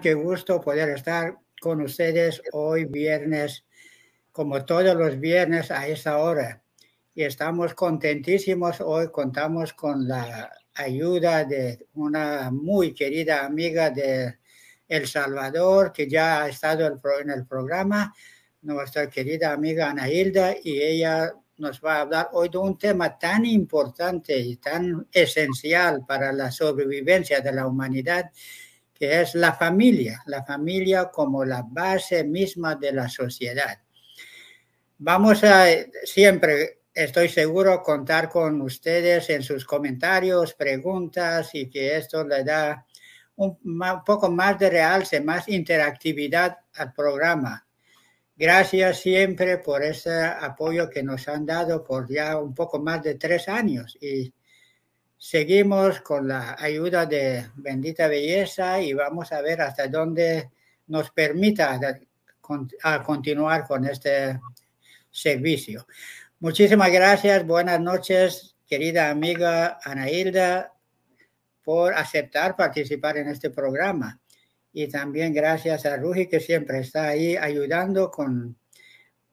¿qué gusto poder estar con ustedes hoy viernes, como todos los viernes a esa hora. Y estamos contentísimos. Hoy contamos con la ayuda de una muy querida amiga de El Salvador, que ya ha estado en el programa, nuestra querida amiga Ana Hilda, y ella nos va a hablar hoy de un tema tan importante y tan esencial para la sobrevivencia de la humanidad, que es la familia, la familia como la base misma de la sociedad. Vamos a siempre, estoy seguro, contar con ustedes en sus comentarios, preguntas y que esto le da un, poco más de realce, más interactividad al programa. Gracias siempre por ese apoyo que nos han dado por ya un poco más de tres años seguimos con la ayuda de Bendita Belleza y vamos a ver hasta dónde nos permita continuar con este servicio. Muchísimas gracias, buenas noches, querida amiga Ana Hilda, por aceptar participar en este programa. Y también gracias a Ruji, que siempre está ahí ayudando con,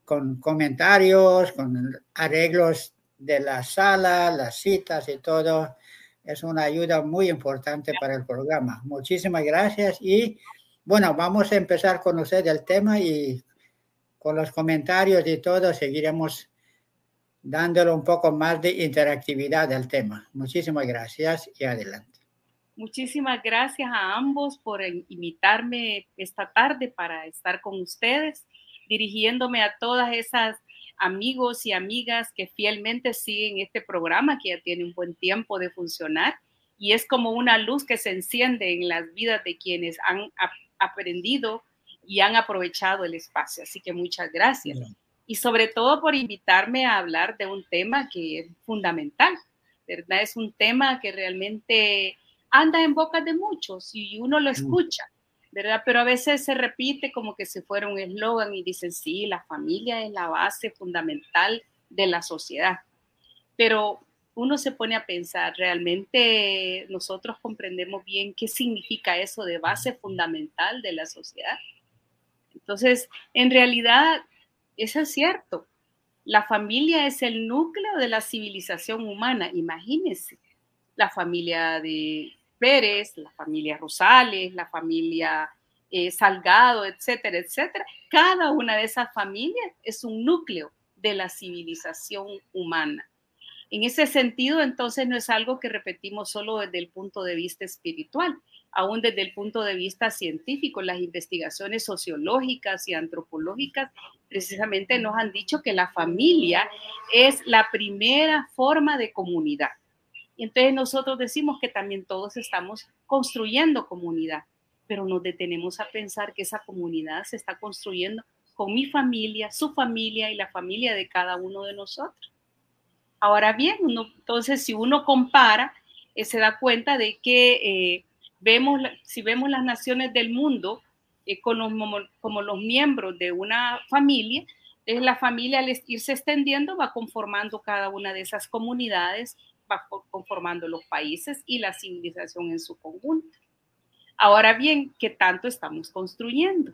con comentarios, con arreglos de la sala, las citas y todo. Es una ayuda muy importante para el programa. Muchísimas gracias y bueno, vamos a empezar con usted el tema y con los comentarios y todo seguiremos dándole un poco más de interactividad al tema. Muchísimas gracias y adelante. Muchísimas gracias a ambos por invitarme esta tarde para estar con ustedes, dirigiéndome a todas esas amigos y amigas que fielmente siguen este programa que ya tiene un buen tiempo de funcionar y es como una luz que se enciende en las vidas de quienes han aprendido y han aprovechado el espacio. Así que muchas gracias. Y sobre todo por invitarme a hablar de un tema que es fundamental, ¿verdad? Es un tema que realmente anda en boca de muchos y uno lo escucha, ¿verdad? Pero a veces se repite como que si fuera un eslogan y dicen, sí, la familia es la base fundamental de la sociedad. Pero uno se pone a pensar, ¿realmente nosotros comprendemos bien qué significa eso de base fundamental de la sociedad? Entonces, en realidad, eso es cierto. La familia es el núcleo de la civilización humana, imagínense. La familia de Pérez, la familia Rosales, la familia eh, Salgado, etcétera, etcétera. Cada una de esas familias es un núcleo de la civilización humana. En ese sentido, entonces, no es algo que repetimos solo desde el punto de vista espiritual, aún desde el punto de vista científico. Las investigaciones sociológicas y antropológicas precisamente nos han dicho que la familia es la primera forma de comunidad. Y entonces nosotros decimos que también todos estamos construyendo comunidad, pero nos detenemos a pensar que esa comunidad se está construyendo con mi familia, su familia y la familia de cada uno de nosotros. Ahora bien, entonces si uno compara, eh, se da cuenta de que eh, vemos, si vemos las naciones del mundo eh, como los miembros de una familia, es la familia al irse extendiendo va conformando cada una de esas comunidades va conformando los países y la civilización en su conjunto. Ahora bien, ¿qué tanto estamos construyendo?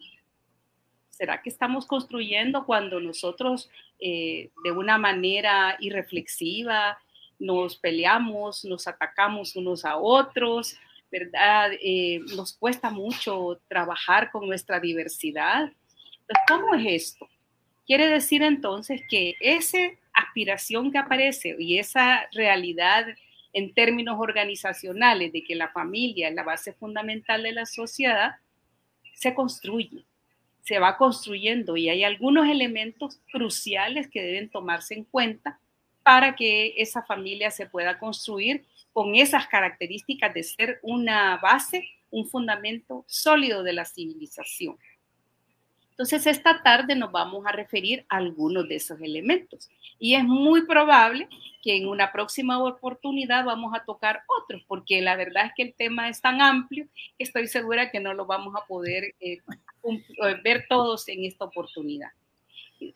¿Será que estamos construyendo cuando nosotros eh, de una manera irreflexiva nos peleamos, nos atacamos unos a otros, ¿verdad? Eh, nos cuesta mucho trabajar con nuestra diversidad. ¿cómo es esto? Quiere decir entonces que ese aspiración que aparece y esa realidad en términos organizacionales de que la familia es la base fundamental de la sociedad, se construye, se va construyendo y hay algunos elementos cruciales que deben tomarse en cuenta para que esa familia se pueda construir con esas características de ser una base, un fundamento sólido de la civilización. Entonces, esta tarde nos vamos a referir a algunos de esos elementos y es muy probable que en una próxima oportunidad vamos a tocar otros, porque la verdad es que el tema es tan amplio que estoy segura que no lo vamos a poder eh, ver todos en esta oportunidad.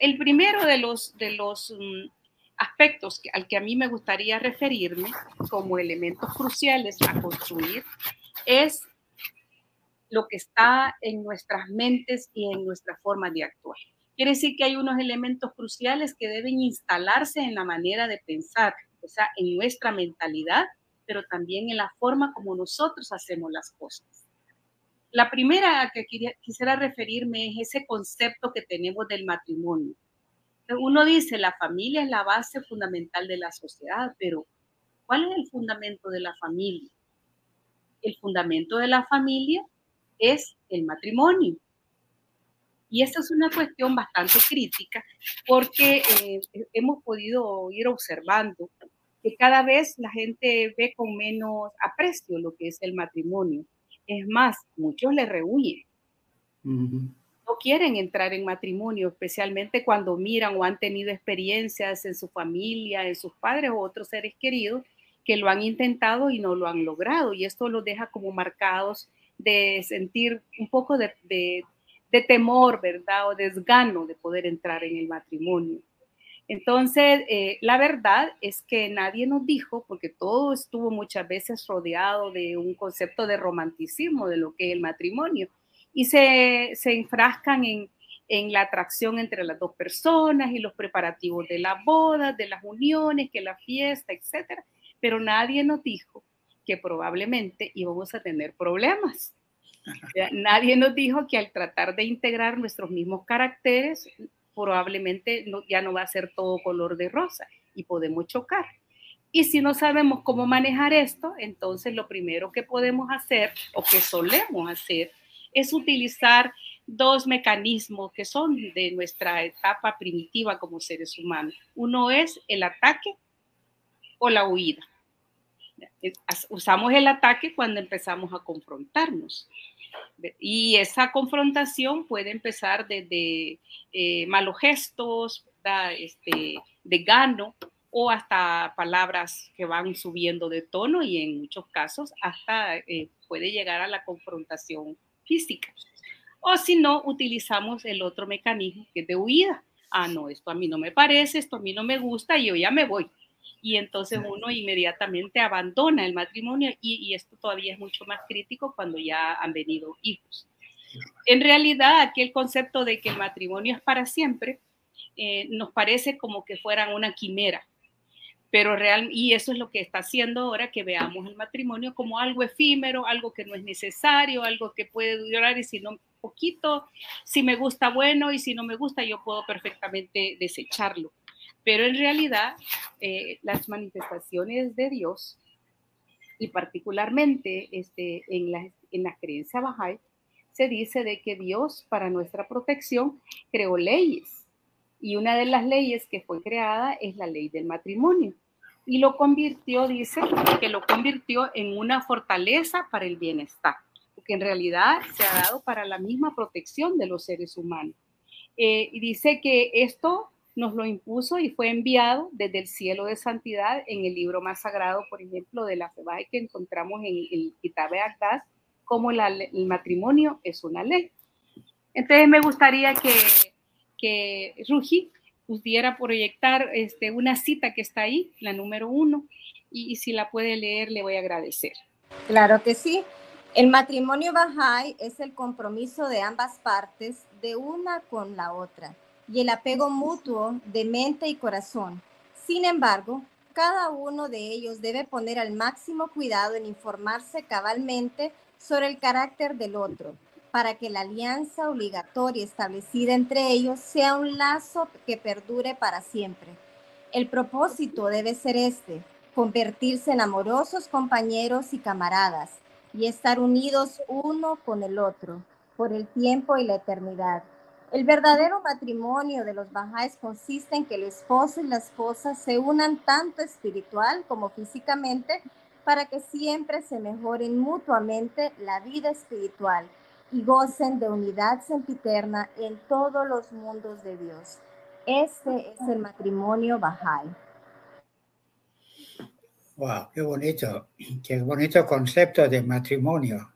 El primero de los, de los mm, aspectos al que a mí me gustaría referirme como elementos cruciales a construir es lo que está en nuestras mentes y en nuestra forma de actuar. Quiere decir que hay unos elementos cruciales que deben instalarse en la manera de pensar, o sea, en nuestra mentalidad, pero también en la forma como nosotros hacemos las cosas. La primera a que quisiera referirme es ese concepto que tenemos del matrimonio uno dice, la familia es la base fundamental de la sociedad, pero ¿cuál es el fundamento de la familia? El fundamento de la familia es el matrimonio. Y esa es una cuestión bastante crítica porque eh, hemos podido ir observando que cada vez la gente ve con menos aprecio lo que es el matrimonio. Es más, muchos le rehuyen no quieren entrar en matrimonio, especialmente cuando miran o han tenido experiencias en su familia, en sus padres o otros seres queridos que lo han intentado y no lo han logrado. Y esto los deja como marcados de sentir un poco de, temor, ¿verdad? O desgano de poder entrar en el matrimonio. Entonces, eh, la verdad es que nadie nos dijo, porque todo estuvo muchas veces rodeado de un concepto de romanticismo de lo que es el matrimonio y se, se enfrascan en, en la atracción entre las dos personas y los preparativos de la boda, de las uniones, que la fiesta, etcétera. Pero nadie nos dijo que probablemente íbamos a tener problemas. Nadie nos dijo que al tratar de integrar nuestros mismos caracteres, probablemente ya no va a ser todo color de rosa y podemos chocar. Y si no sabemos cómo manejar esto, entonces lo primero que podemos hacer o que solemos hacer es utilizar dos mecanismos que son de nuestra etapa primitiva como seres humanos. Uno es el ataque o la huida. Usamos el ataque cuando empezamos a confrontarnos. Y esa confrontación puede empezar desde eh, malos gestos, este, de gano, o hasta palabras que van subiendo de tono y en muchos casos hasta eh, puede llegar a la confrontación física. O si no, utilizamos el otro mecanismo que es de huida. Ah, no, esto a mí no me parece, esto a mí no me gusta y yo ya me voy. Y entonces uno inmediatamente abandona el matrimonio y, esto todavía es mucho más crítico cuando ya han venido hijos. En realidad, aquel concepto de que el matrimonio es para siempre eh, nos parece como que fueran una quimera, pero real, y eso es lo que está haciendo ahora que veamos el matrimonio como algo efímero, algo que no es necesario, algo que puede durar y si no poquito, si me gusta bueno y si no me gusta yo puedo perfectamente desecharlo. Pero en realidad eh, las manifestaciones de Dios y particularmente este, en, la, en la creencia Bahá'í se dice de que Dios para nuestra protección creó leyes y una de las leyes que fue creada es la ley del matrimonio. Y lo convirtió, dice, que lo convirtió en una fortaleza para el bienestar, que en realidad se ha dado para la misma protección de los seres humanos. Eh, y dice que esto nos lo impuso y fue enviado desde el cielo de santidad en el libro más sagrado, por ejemplo, de la que encontramos en el Kitab Agdas, como el matrimonio es una ley. Entonces me gustaría que que Rugi pudiera proyectar este, una cita que está ahí, la número uno, y, si la puede leer le voy a agradecer. Claro que sí. El matrimonio Bahá'í es el compromiso de ambas partes de una con la otra y el apego mutuo de mente y corazón. Sin embargo, cada uno de ellos debe poner al máximo cuidado en informarse cabalmente sobre el carácter del otro, para que la alianza obligatoria establecida entre ellos sea un lazo que perdure para siempre. El propósito debe ser este, convertirse en amorosos compañeros y camaradas y estar unidos uno con el otro por el tiempo y la eternidad. El verdadero matrimonio de los Bajáes consiste en que el esposo y la esposa se unan tanto espiritual como físicamente para que siempre se mejoren mutuamente la vida espiritual y gocen de unidad sempiterna en todos los mundos de Dios. Este es el matrimonio Bahá'í. Wow, qué bonito, qué bonito concepto de matrimonio.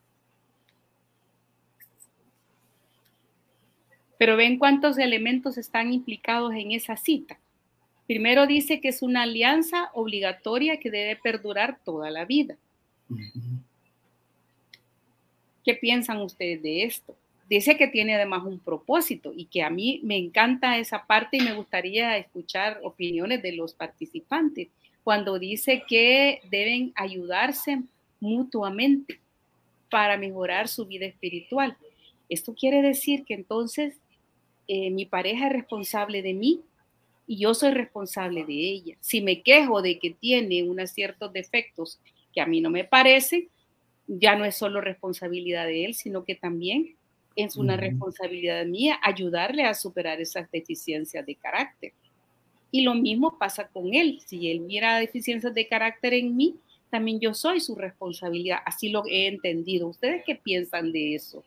Pero ven cuántos elementos están implicados en esa cita. Primero dice que es una alianza obligatoria que debe perdurar toda la vida. ¿Qué piensan ustedes de esto? Dice que tiene además un propósito y que a mí me encanta esa parte y me gustaría escuchar opiniones de los participantes cuando dice que deben ayudarse mutuamente para mejorar su vida espiritual. Esto quiere decir que entonces eh, mi pareja es responsable de mí y yo soy responsable de ella. Si me quejo de que tiene unos ciertos defectos que a mí no me parecen, ya no es solo responsabilidad de él, sino que también es una responsabilidad mía ayudarle a superar esas deficiencias de carácter. Y lo mismo pasa con él. Si él mira deficiencias de carácter en mí, también yo soy su responsabilidad. Así lo he entendido. ¿Ustedes qué piensan de eso?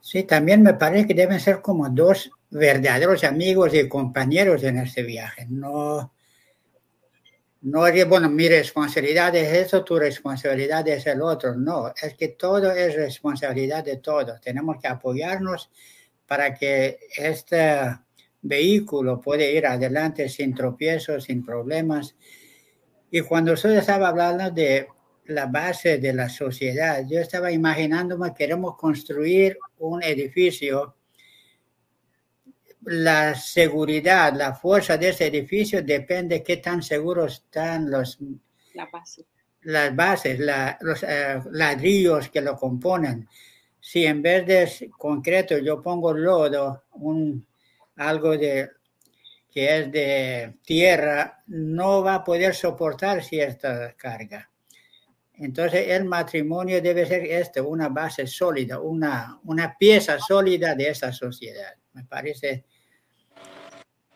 Sí, también me parece que deben ser como dos verdaderos amigos y compañeros en este viaje. No, no es bueno, mi responsabilidad es eso, tu responsabilidad es el otro. No, es que todo es responsabilidad de todos. Tenemos que apoyarnos para que este vehículo pueda ir adelante sin tropiezos, sin problemas. Y cuando usted estaba hablando de la base de la sociedad, yo estaba imaginándome, queremos construir un edificio la seguridad, la fuerza de ese edificio depende de qué tan seguros están los, las bases, los eh, ladrillos que lo componen. Si en vez de concreto yo pongo lodo, un, algo de, que es de tierra, no va a poder soportar cierta carga. Entonces el matrimonio debe ser esto, una base sólida, una, una pieza sólida de esa sociedad. Me parece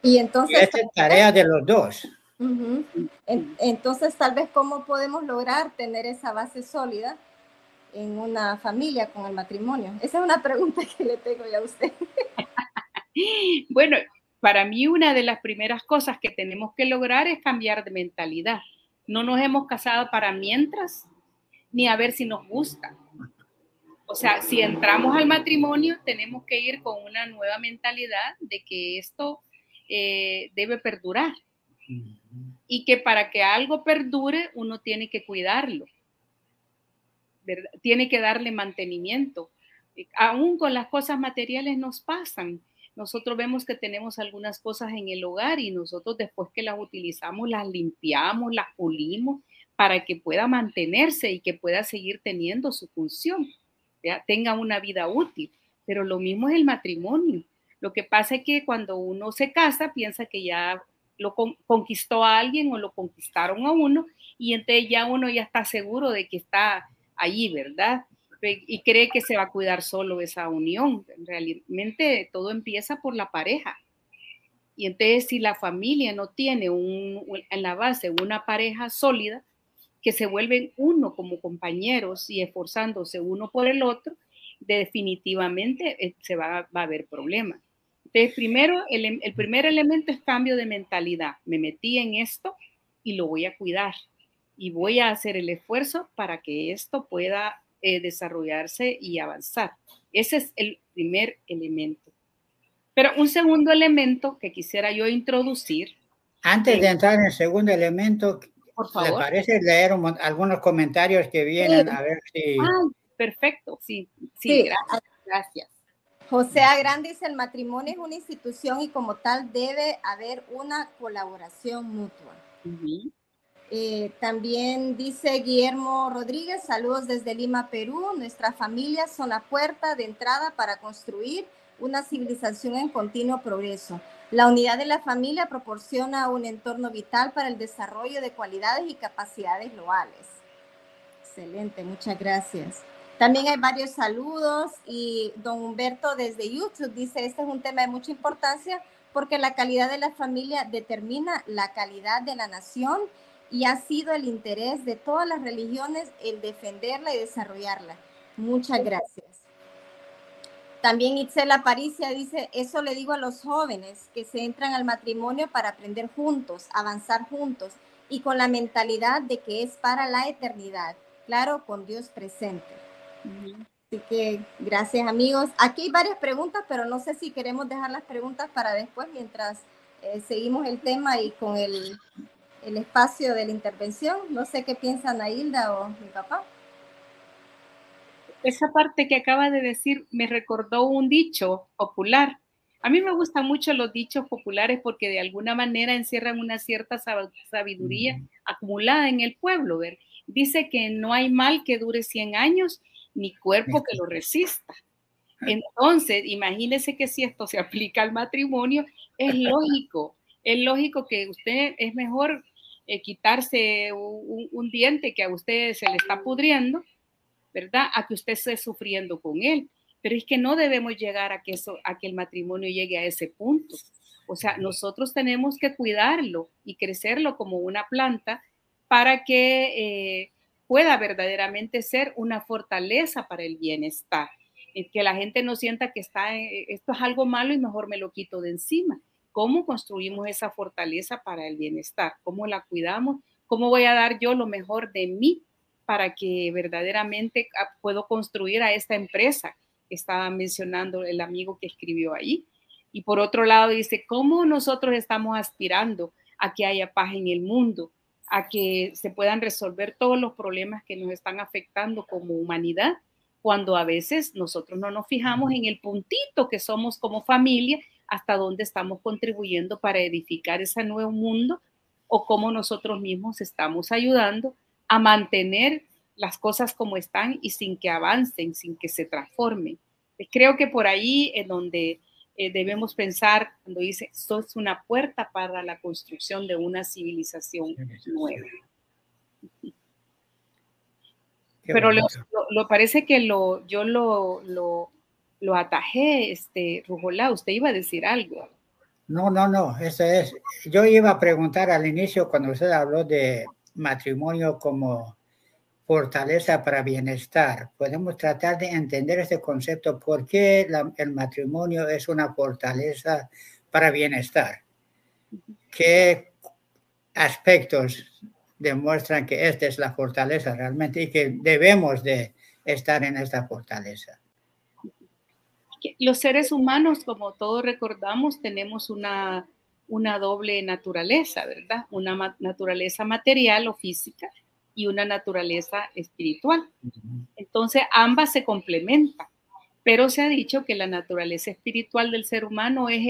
y entonces... es tarea de los dos. Entonces, tal vez, ¿cómo podemos lograr tener esa base sólida en una familia con el matrimonio? Esa es una pregunta que le tengo ya a usted. bueno, para mí una de las primeras cosas que tenemos que lograr es cambiar de mentalidad. No nos hemos casado para mientras, ni a ver si nos gusta. O sea, si entramos al matrimonio, tenemos que ir con una nueva mentalidad de que esto eh, debe perdurar. Y que para que algo perdure, uno tiene que cuidarlo. Tiene que darle mantenimiento. Eh, aún con las cosas materiales nos pasan. Nosotros vemos que tenemos algunas cosas en el hogar y nosotros después que las utilizamos, las limpiamos, las pulimos para que pueda mantenerse y que pueda seguir teniendo su función, tenga una vida útil. Pero lo mismo es el matrimonio. Lo que pasa es que cuando uno se casa, piensa que ya lo conquistó a alguien o lo conquistaron a uno y entonces ya uno ya está seguro de que está allí, ¿verdad? Y cree que se va a cuidar solo esa unión. Realmente todo empieza por la pareja. Y entonces si la familia no tiene en la base una pareja sólida, que se vuelven uno como compañeros y esforzándose uno por el otro, definitivamente eh, se va, va a haber problemas. Entonces, primero, el, primer elemento es cambio de mentalidad. Me metí en esto y lo voy a cuidar y voy a hacer el esfuerzo para que esto pueda eh, desarrollarse y avanzar. Ese es el primer elemento. Pero un segundo elemento que quisiera yo introducir. Antes de entrar en el segundo elemento, por favor. ¿le parece leer algunos comentarios que vienen? A ver si... Ah, perfecto, sí, sí, gracias. gracias. José Agrán dice, el matrimonio es una institución y como tal debe haber una colaboración mutua. Eh, también dice Guillermo Rodríguez, saludos desde Lima, Perú. Nuestras familias son la puerta de entrada para construir una civilización en continuo progreso. La unidad de la familia proporciona un entorno vital para el desarrollo de cualidades y capacidades loales. Excelente, muchas gracias. También hay varios saludos y don Humberto desde YouTube dice, este es un tema de mucha importancia porque la calidad de la familia determina la calidad de la nación y ha sido el interés de todas las religiones el defenderla y desarrollarla. Muchas gracias. También Itzel Aparicia dice, eso le digo a los jóvenes que se entran al matrimonio para aprender juntos, avanzar juntos y con la mentalidad de que es para la eternidad, claro, con Dios presente. Así que gracias amigos. Aquí hay varias preguntas, pero no sé si queremos dejar las preguntas para después mientras eh, seguimos el tema y con el, el, espacio de la intervención. No sé qué piensan Hilda o mi papá. Esa parte que acaba de decir me recordó un dicho popular. A mí me gustan mucho los dichos populares porque de alguna manera encierran una cierta sabiduría acumulada en el pueblo. ¿ver? Dice que no hay mal que dure 100 años ni cuerpo que lo resista. Entonces, imagínese que si esto se aplica al matrimonio, es lógico, es lógico que usted es mejor eh, quitarse un, diente que a usted se le está pudriendo, ¿verdad? A que usted esté sufriendo con él. Pero es que no debemos llegar a que, eso, a que el matrimonio llegue a ese punto. O sea, nosotros tenemos que cuidarlo y crecerlo como una planta para que eh, pueda verdaderamente ser una fortaleza para el bienestar. Que la gente no sienta que está, eh, esto es algo malo y mejor me lo quito de encima. ¿Cómo construimos esa fortaleza para el bienestar? ¿Cómo la cuidamos? ¿Cómo voy a dar yo lo mejor de mí para que verdaderamente ah, puedo construir a esta empresa que estaba mencionando el amigo que escribió ahí? Y por otro lado dice, ¿cómo nosotros estamos aspirando a que haya paz en el mundo? a que se puedan resolver todos los problemas que nos están afectando como humanidad, cuando a veces nosotros no nos fijamos en el puntito que somos como familia, hasta dónde estamos contribuyendo para edificar ese nuevo mundo o cómo nosotros mismos estamos ayudando a mantener las cosas como están y sin que avancen, sin que se transformen. Creo que por ahí es donde eh, debemos pensar cuando dice, esto es una puerta para la construcción de una civilización nueva. Pero lo, parece que lo, yo lo, lo, lo atajé, este, Rujolá, usted iba a decir algo. No, no, no, eso es. Yo iba a preguntar al inicio cuando usted habló de matrimonio como fortaleza para bienestar. Podemos tratar de entender este concepto, por qué el matrimonio es una fortaleza para bienestar. ¿Qué aspectos demuestran que esta es la fortaleza realmente y que debemos de estar en esta fortaleza? Los seres humanos, como todos recordamos, tenemos una, una doble naturaleza, ¿verdad? Una naturaleza material o física y una naturaleza espiritual. Entonces, ambas se complementan, pero se ha dicho que la naturaleza espiritual del ser humano es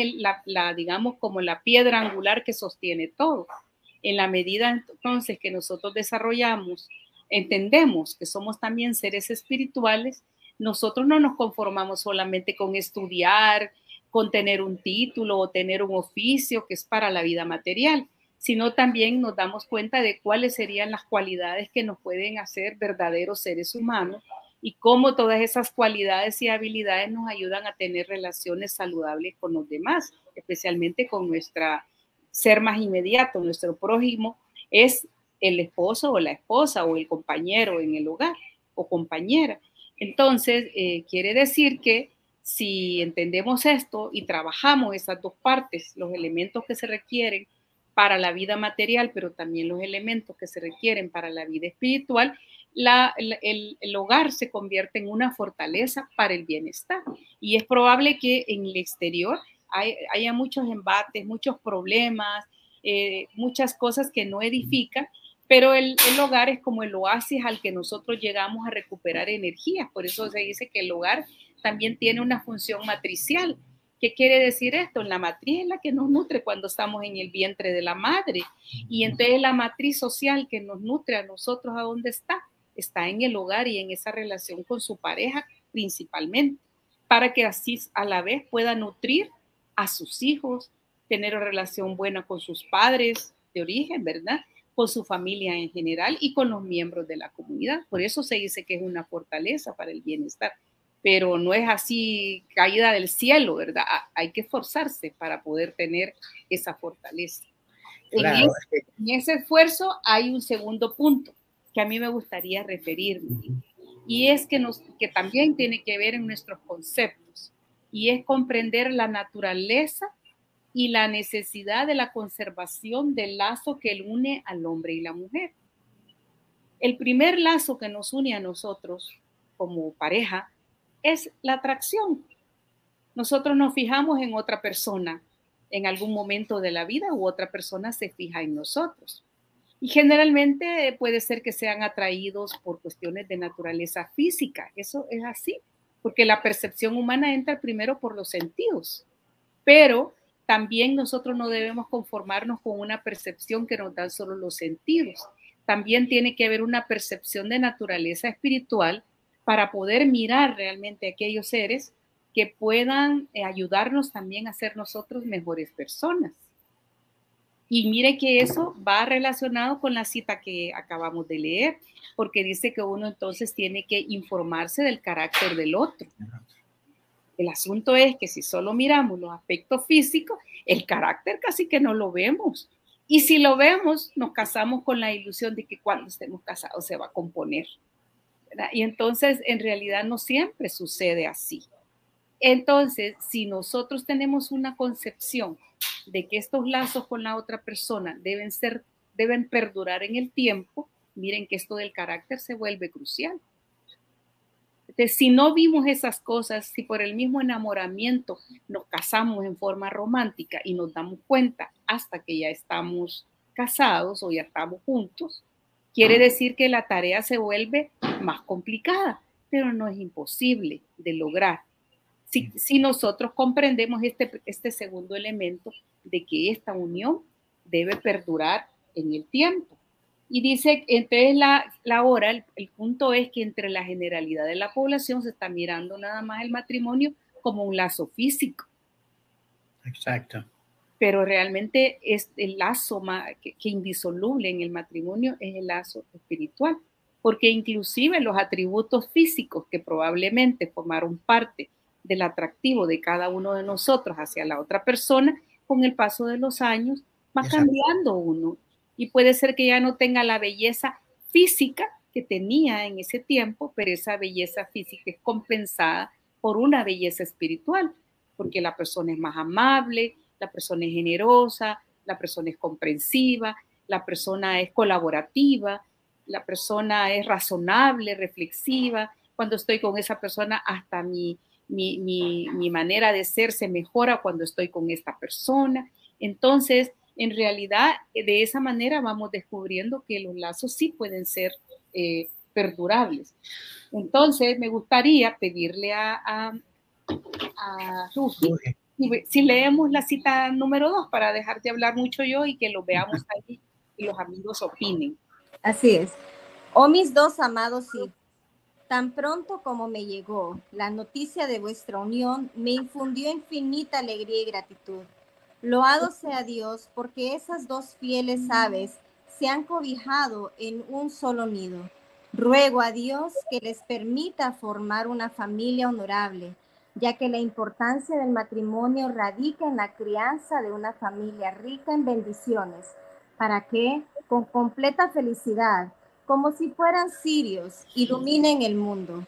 la, digamos, como la piedra angular que sostiene todo. En la medida entonces que nosotros desarrollamos, entendemos que somos también seres espirituales, nosotros no nos conformamos solamente con estudiar, con tener un título o tener un oficio que es para la vida material, sino también nos damos cuenta de cuáles serían las cualidades que nos pueden hacer verdaderos seres humanos y cómo todas esas cualidades y habilidades nos ayudan a tener relaciones saludables con los demás, especialmente con nuestra ser más inmediato, nuestro prójimo es el esposo o la esposa o el compañero en el hogar o compañera. Entonces, eh, quiere decir que si entendemos esto y trabajamos esas dos partes, los elementos que se requieren para la vida material, pero también los elementos que se requieren para la vida espiritual, el, hogar se convierte en una fortaleza para el bienestar. Y es probable que en el exterior haya muchos embates, muchos problemas, eh, muchas cosas que no edifican, pero el, hogar es como el oasis al que nosotros llegamos a recuperar energía. Por eso se dice que el hogar también tiene una función matricial ¿Qué quiere decir esto? La matriz es la que nos nutre cuando estamos en el vientre de la madre. Y entonces la matriz social que nos nutre a nosotros, ¿a dónde está? Está en el hogar y en esa relación con su pareja principalmente, para que así a la vez pueda nutrir a sus hijos, tener una relación buena con sus padres de origen, ¿verdad? Con su familia en general y con los miembros de la comunidad. Por eso se dice que es una fortaleza para el bienestar pero no es así caída del cielo, ¿verdad? Hay que esforzarse para poder tener esa fortaleza. En, ese, esfuerzo hay un segundo punto que a mí me gustaría referirme, y es que, nos, que también tiene que ver en nuestros conceptos, y es comprender la naturaleza y la necesidad de la conservación del lazo que une al hombre y la mujer. El primer lazo que nos une a nosotros como pareja es la atracción. Nosotros nos fijamos en otra persona en algún momento de la vida u otra persona se fija en nosotros. Y generalmente puede ser que sean atraídos por cuestiones de naturaleza física. Eso es así, porque la percepción humana entra primero por los sentidos. Pero también nosotros no debemos conformarnos con una percepción que nos dan solo los sentidos. También tiene que haber una percepción de naturaleza espiritual para poder mirar realmente aquellos seres que puedan eh, ayudarnos también a ser nosotros mejores personas. Y mire que eso va relacionado con la cita que acabamos de leer, porque dice que uno entonces tiene que informarse del carácter del otro. El asunto es que si solo miramos los aspectos físicos, el carácter casi que no lo vemos. Y si lo vemos, nos casamos con la ilusión de que cuando estemos casados se va a componer. Y entonces, en realidad, no siempre sucede así. Entonces, si nosotros tenemos una concepción de que estos lazos con la otra persona deben ser, deben perdurar en el tiempo, miren que esto del carácter se vuelve crucial. Entonces, si no vimos esas cosas, si por el mismo enamoramiento nos casamos en forma romántica y nos damos cuenta hasta que ya estamos casados o ya estamos juntos, quiere decir que la tarea se vuelve más complicada, pero no es imposible de lograr si, nosotros comprendemos este, este segundo elemento de que esta unión debe perdurar en el tiempo. Y dice, entonces la, la hora, el, el, punto es que entre la generalidad de la población se está mirando nada más el matrimonio como un lazo físico. Exacto. Pero realmente es el lazo más, que, que indisoluble en el matrimonio es el lazo espiritual, porque inclusive los atributos físicos que probablemente formaron parte del atractivo de cada uno de nosotros hacia la otra persona, con el paso de los años va cambiando uno. Y puede ser que ya no tenga la belleza física que tenía en ese tiempo, pero esa belleza física es compensada por una belleza espiritual, porque la persona es más amable, la persona es generosa, la persona es comprensiva, la persona es colaborativa, la persona es razonable, reflexiva. Cuando estoy con esa persona, hasta mi, mi, manera de ser se mejora cuando estoy con esta persona. Entonces, en realidad, de esa manera vamos descubriendo que los lazos sí pueden ser eh, perdurables. Entonces, me gustaría pedirle a, a, a si, leemos la cita número dos para dejar de hablar mucho yo y que lo veamos ahí y los amigos opinen. Así es. Oh, mis dos amados hijos Tan pronto como me llegó la noticia de vuestra unión, me infundió infinita alegría y gratitud. Loado sea Dios, porque esas dos fieles aves se han cobijado en un solo nido. Ruego a Dios que les permita formar una familia honorable, ya que la importancia del matrimonio radica en la crianza de una familia rica en bendiciones, para que, con completa felicidad, como si fueran sirios, iluminen el mundo,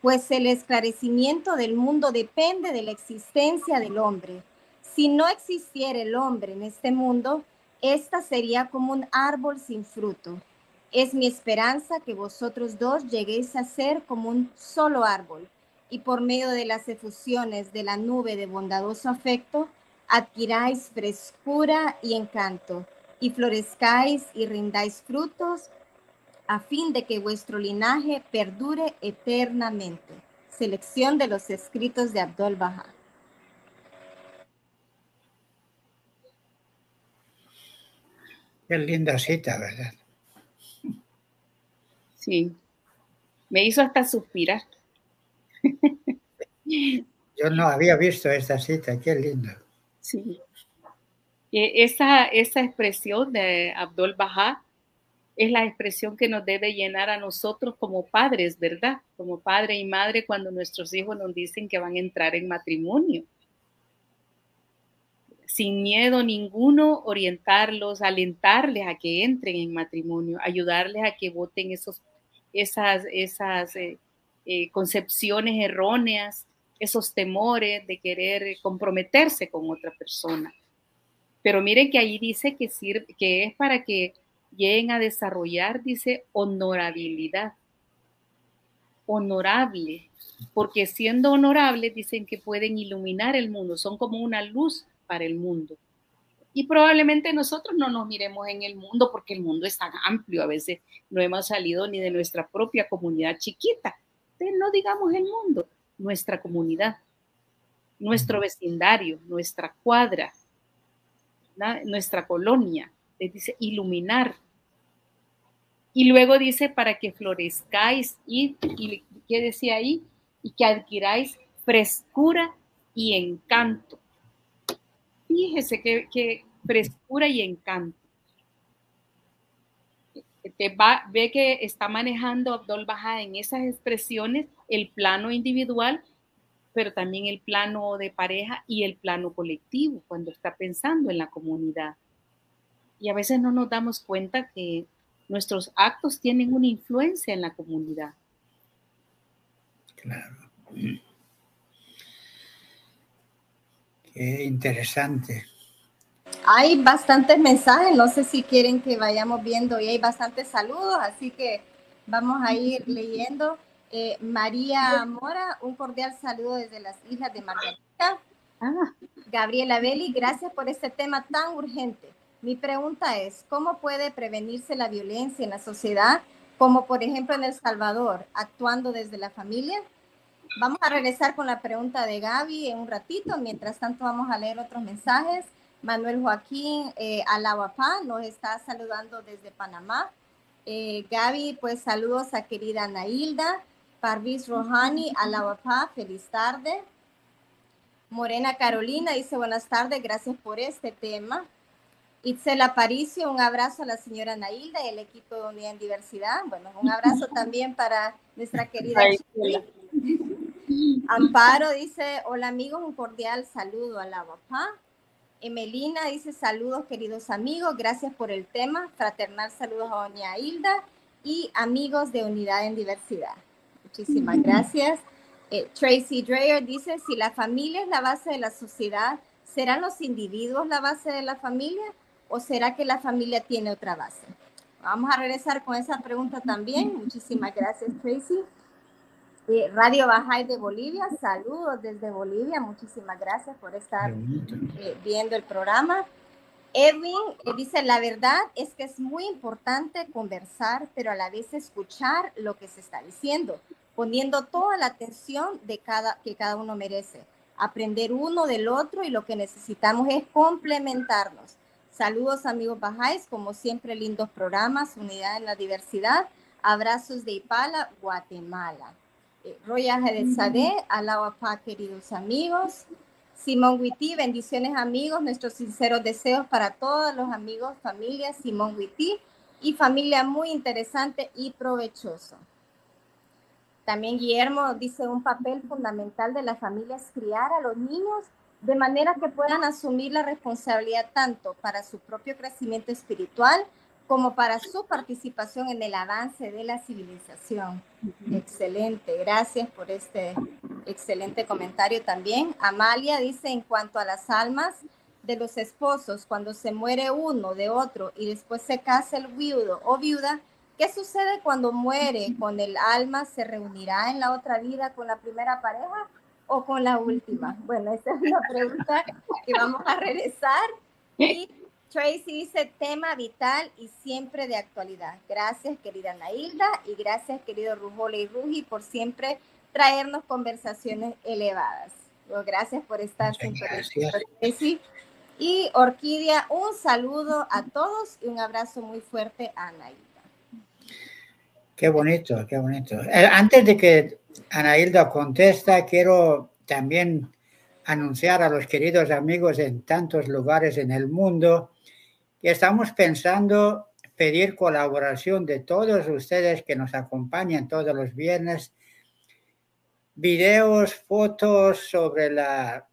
pues el esclarecimiento del mundo depende de la existencia del hombre. Si no existiera el hombre en este mundo, esta sería como un árbol sin fruto. Es mi esperanza que vosotros dos lleguéis a ser como un solo árbol y por medio de las efusiones de la nube de bondadoso afecto, adquiráis frescura y encanto y florezcáis y rindáis frutos a fin de que vuestro linaje perdure eternamente. Selección de los escritos de Abdul Baha. Qué linda cita, ¿verdad? Sí. Me hizo hasta suspirar. Yo no había visto esta cita, qué lindo. Sí. Esa, esa expresión de Abdul Baha es la expresión que nos debe llenar a nosotros como padres, ¿verdad? Como padre y madre cuando nuestros hijos nos dicen que van a entrar en matrimonio. Sin miedo ninguno, orientarlos, alentarles a que entren en matrimonio, ayudarles a que voten esos, esas, esas eh, eh, concepciones erróneas, esos temores de querer comprometerse con otra persona. Pero miren que ahí dice que, sirve, que es para que lleguen a desarrollar, dice, honorabilidad. honorable, porque siendo honorables dicen que pueden iluminar el mundo, son como una luz para el mundo. Y probablemente nosotros no nos miremos en el mundo porque el mundo es tan amplio, a veces no hemos salido ni de nuestra propia comunidad chiquita. No digamos el mundo, nuestra comunidad, nuestro vecindario, nuestra cuadra, nuestra colonia. Les dice iluminar. Y luego dice para que florezcáis y, y ¿qué decía ahí? Y que adquiráis frescura y encanto. Fíjese que, frescura y encanto. Ve que está manejando Abdul Baja en esas expresiones el plano individual, pero también el plano de pareja y el plano colectivo, cuando está pensando en la comunidad. Y a veces no nos damos cuenta que nuestros actos tienen una influencia en la comunidad. Claro. Qué interesante. Hay bastantes mensajes, no sé si quieren que vayamos viendo y hay bastantes saludos, así que vamos a ir leyendo. Eh, María Mora, un cordial saludo desde las Islas de Margarita. Ah. Gabriela Belli, gracias por este tema tan urgente. Mi pregunta es, ¿cómo puede prevenirse la violencia en la sociedad, como por ejemplo en El Salvador, actuando desde la familia? Vamos a regresar con la pregunta de Gaby en un ratito. Mientras tanto, vamos a leer otros mensajes. Manuel Joaquín eh, Alawapá nos está saludando desde Panamá. Eh, Gaby, pues saludos a querida Nailda. Parvis Rohani Alawapá, feliz tarde. Morena Carolina dice buenas tardes, gracias por este tema. Itzel Aparicio, un abrazo a la señora Nailda y el equipo de Unidad en Diversidad. Bueno, un abrazo también para nuestra querida Amparo dice, hola amigos, un cordial saludo a la papá. Emelina dice, saludos queridos amigos, gracias por el tema. Fraternal saludos a doña Hilda y amigos de Unidad en Diversidad. Muchísimas gracias. Eh, Tracy Dreyer dice, si la familia es la base de la sociedad, ¿serán los individuos la base de la familia o será que la familia tiene otra base? Vamos a regresar con esa pregunta también. Muchísimas gracias, Tracy. Radio Bajay de Bolivia, saludos desde Bolivia, muchísimas gracias por estar eh, viendo el programa. Edwin eh, dice, la verdad es que es muy importante conversar, pero a la vez escuchar lo que se está diciendo, poniendo toda la atención de cada, que cada uno merece, aprender uno del otro y lo que necesitamos es complementarnos. Saludos amigos Bajáis, como siempre lindos programas, unidad en la diversidad. Abrazos de Ipala, Guatemala. Roya Jerez Sade, Alawapá, queridos amigos. Simón Witty, bendiciones amigos, nuestros sinceros deseos para todos los amigos, familia Simón Witty y familia muy interesante y provechoso. También Guillermo dice un papel fundamental de la familia es criar a los niños de manera que puedan asumir la responsabilidad tanto para su propio crecimiento espiritual como para su participación en el avance de la civilización. Excelente, gracias por este excelente comentario también. Amalia dice, en cuanto a las almas de los esposos, cuando se muere uno de otro y después se casa el viudo o viuda, ¿qué sucede cuando muere con el alma? ¿Se reunirá en la otra vida con la primera pareja o con la última? Bueno, esa es una pregunta que vamos a regresar. Y Tracy dice tema vital y siempre de actualidad. Gracias, querida Nailda, y gracias, querido Rujole y Ruji, por siempre traernos conversaciones elevadas. gracias por estar siempre. Tracy. Y Orquídea, un saludo a todos y un abrazo muy fuerte a Anailda. Qué bonito, qué bonito. Eh, antes de que Anailda contesta, quiero también anunciar a los queridos amigos en tantos lugares en el mundo. Y estamos pensando pedir colaboración de todos ustedes que nos acompañan todos los viernes, videos, fotos sobre la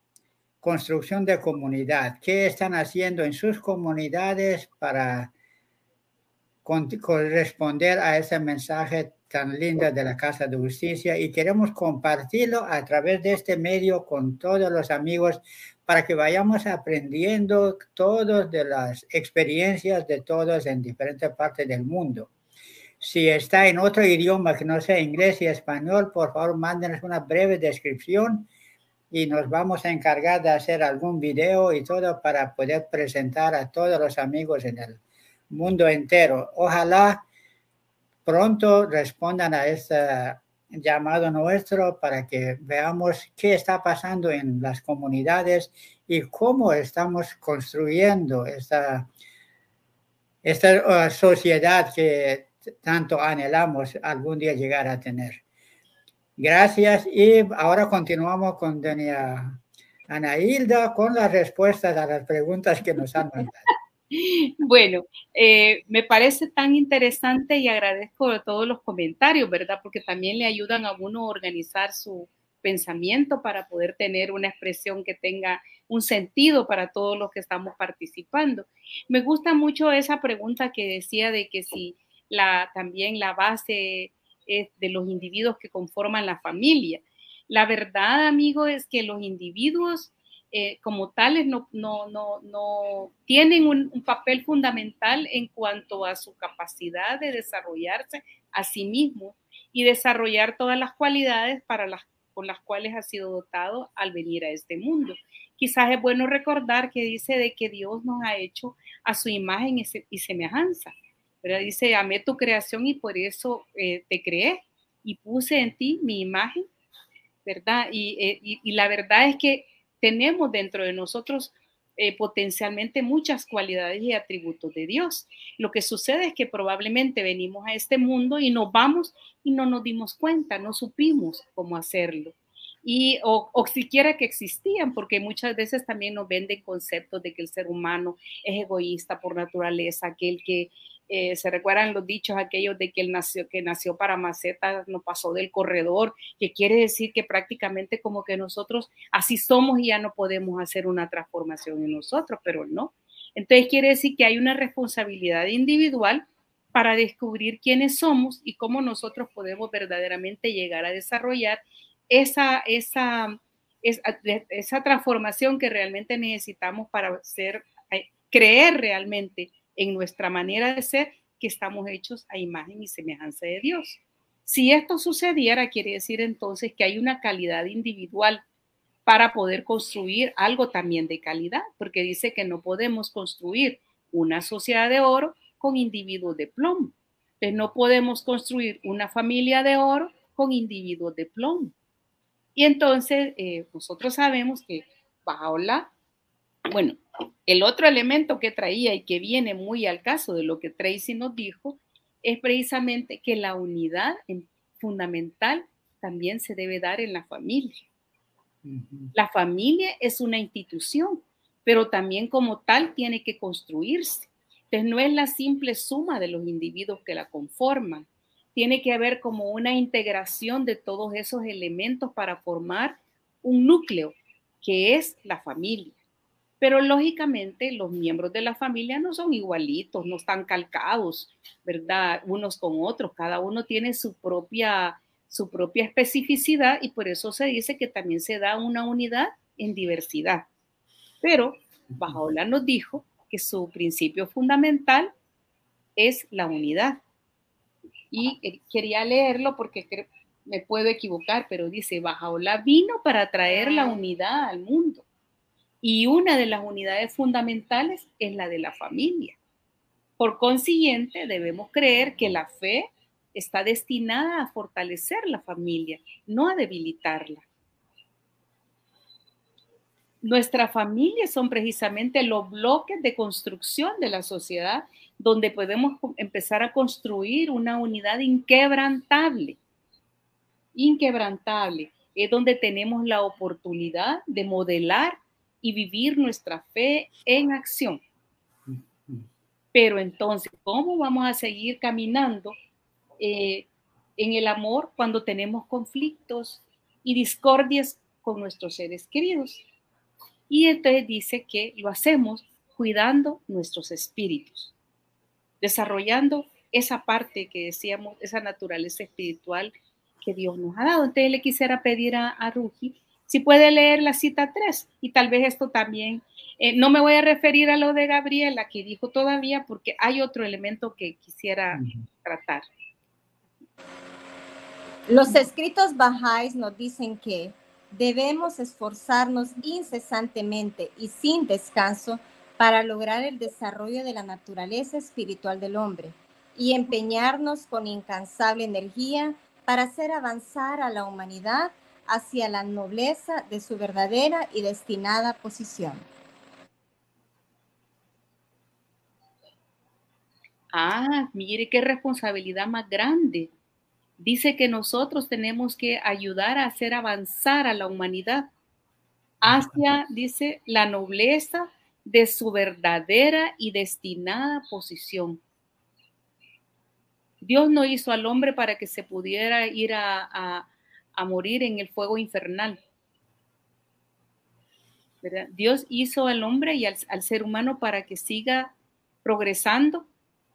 construcción de comunidad, qué están haciendo en sus comunidades para corresponder a ese mensaje tan lindo de la Casa de Justicia y queremos compartirlo a través de este medio con todos los amigos para que vayamos aprendiendo todos de las experiencias de todos en diferentes partes del mundo. Si está en otro idioma que no sea inglés y español, por favor, mándenos una breve descripción y nos vamos a encargar de hacer algún video y todo para poder presentar a todos los amigos en el mundo entero. Ojalá pronto respondan a este llamado nuestro para que veamos qué está pasando en las comunidades y cómo estamos construyendo esta, esta uh, sociedad que tanto anhelamos algún día llegar a tener. Gracias y ahora continuamos con doña Ana Hilda con las respuestas a las preguntas que nos han mandado. Bueno, eh, me parece tan interesante y agradezco todos los comentarios, ¿verdad? Porque también le ayudan a uno a organizar su pensamiento para poder tener una expresión que tenga un sentido para todos los que estamos participando. Me gusta mucho esa pregunta que decía de que si también la base es de los individuos que conforman la familia. La verdad, amigo, es que los individuos eh, como tales no, no, no, no tienen un, papel fundamental en cuanto a su capacidad de desarrollarse a sí mismo y desarrollar todas las cualidades para las, con las cuales ha sido dotado al venir a este mundo. Quizás es bueno recordar que dice de que Dios nos ha hecho a su imagen y semejanza. Pero dice, amé tu creación y por eso eh, te creé y puse en ti mi imagen, ¿verdad? Y, eh, y, y la verdad es que tenemos dentro de nosotros eh, potencialmente muchas cualidades y atributos de Dios. Lo que sucede es que probablemente venimos a este mundo y nos vamos y no nos dimos cuenta, no supimos cómo hacerlo. Y, o, o siquiera que existían, porque muchas veces también nos venden conceptos de que el ser humano es egoísta por naturaleza, que el que eh, se recuerdan los dichos aquellos de que él nació, que nació para macetas, no pasó del corredor, que quiere decir que prácticamente como que nosotros así somos y ya no podemos hacer una transformación en nosotros, pero no. Entonces quiere decir que hay una responsabilidad individual para descubrir quiénes somos y cómo nosotros podemos verdaderamente llegar a desarrollar esa, esa, esa, esa transformación que realmente necesitamos para ser, eh, creer realmente en nuestra manera de ser que estamos hechos a imagen y semejanza de Dios. Si esto sucediera, quiere decir entonces que hay una calidad individual para poder construir algo también de calidad, porque dice que no podemos construir una sociedad de oro con individuos de plomo. Entonces no podemos construir una familia de oro con individuos de plomo. Y entonces eh, nosotros sabemos que bajo bueno, el otro elemento que traía y que viene muy al caso de lo que Tracy nos dijo es precisamente que la unidad fundamental también se debe dar en la familia. La familia es una institución, pero también como tal tiene que construirse. Entonces no es la simple suma de los individuos que la conforman. Tiene que haber como una integración de todos esos elementos para formar un núcleo que es la familia. Pero lógicamente los miembros de la familia no son igualitos, no están calcados, ¿verdad? Unos con otros, cada uno tiene su propia, su propia especificidad y por eso se dice que también se da una unidad en diversidad. Pero Bajaola nos dijo que su principio fundamental es la unidad. Y eh, quería leerlo porque me puedo equivocar, pero dice, Bajaola vino para traer la unidad al mundo. Y una de las unidades fundamentales es la de la familia. Por consiguiente, debemos creer que la fe está destinada a fortalecer la familia, no a debilitarla. Nuestra familia son precisamente los bloques de construcción de la sociedad donde podemos empezar a construir una unidad inquebrantable. Inquebrantable. Es donde tenemos la oportunidad de modelar y vivir nuestra fe en acción. Pero entonces, ¿cómo vamos a seguir caminando eh, en el amor cuando tenemos conflictos y discordias con nuestros seres queridos? Y entonces dice que lo hacemos cuidando nuestros espíritus, desarrollando esa parte que decíamos, esa naturaleza espiritual que Dios nos ha dado. Entonces le quisiera pedir a, a Ruji si puede leer la cita 3 y tal vez esto también, eh, no me voy a referir a lo de Gabriela que dijo todavía porque hay otro elemento que quisiera tratar. Los escritos bajáis nos dicen que debemos esforzarnos incesantemente y sin descanso para lograr el desarrollo de la naturaleza espiritual del hombre y empeñarnos con incansable energía para hacer avanzar a la humanidad hacia la nobleza de su verdadera y destinada posición. Ah, mire qué responsabilidad más grande. Dice que nosotros tenemos que ayudar a hacer avanzar a la humanidad hacia, dice, la nobleza de su verdadera y destinada posición. Dios no hizo al hombre para que se pudiera ir a, morir en el fuego infernal. Dios hizo al hombre y al, ser humano para que siga progresando,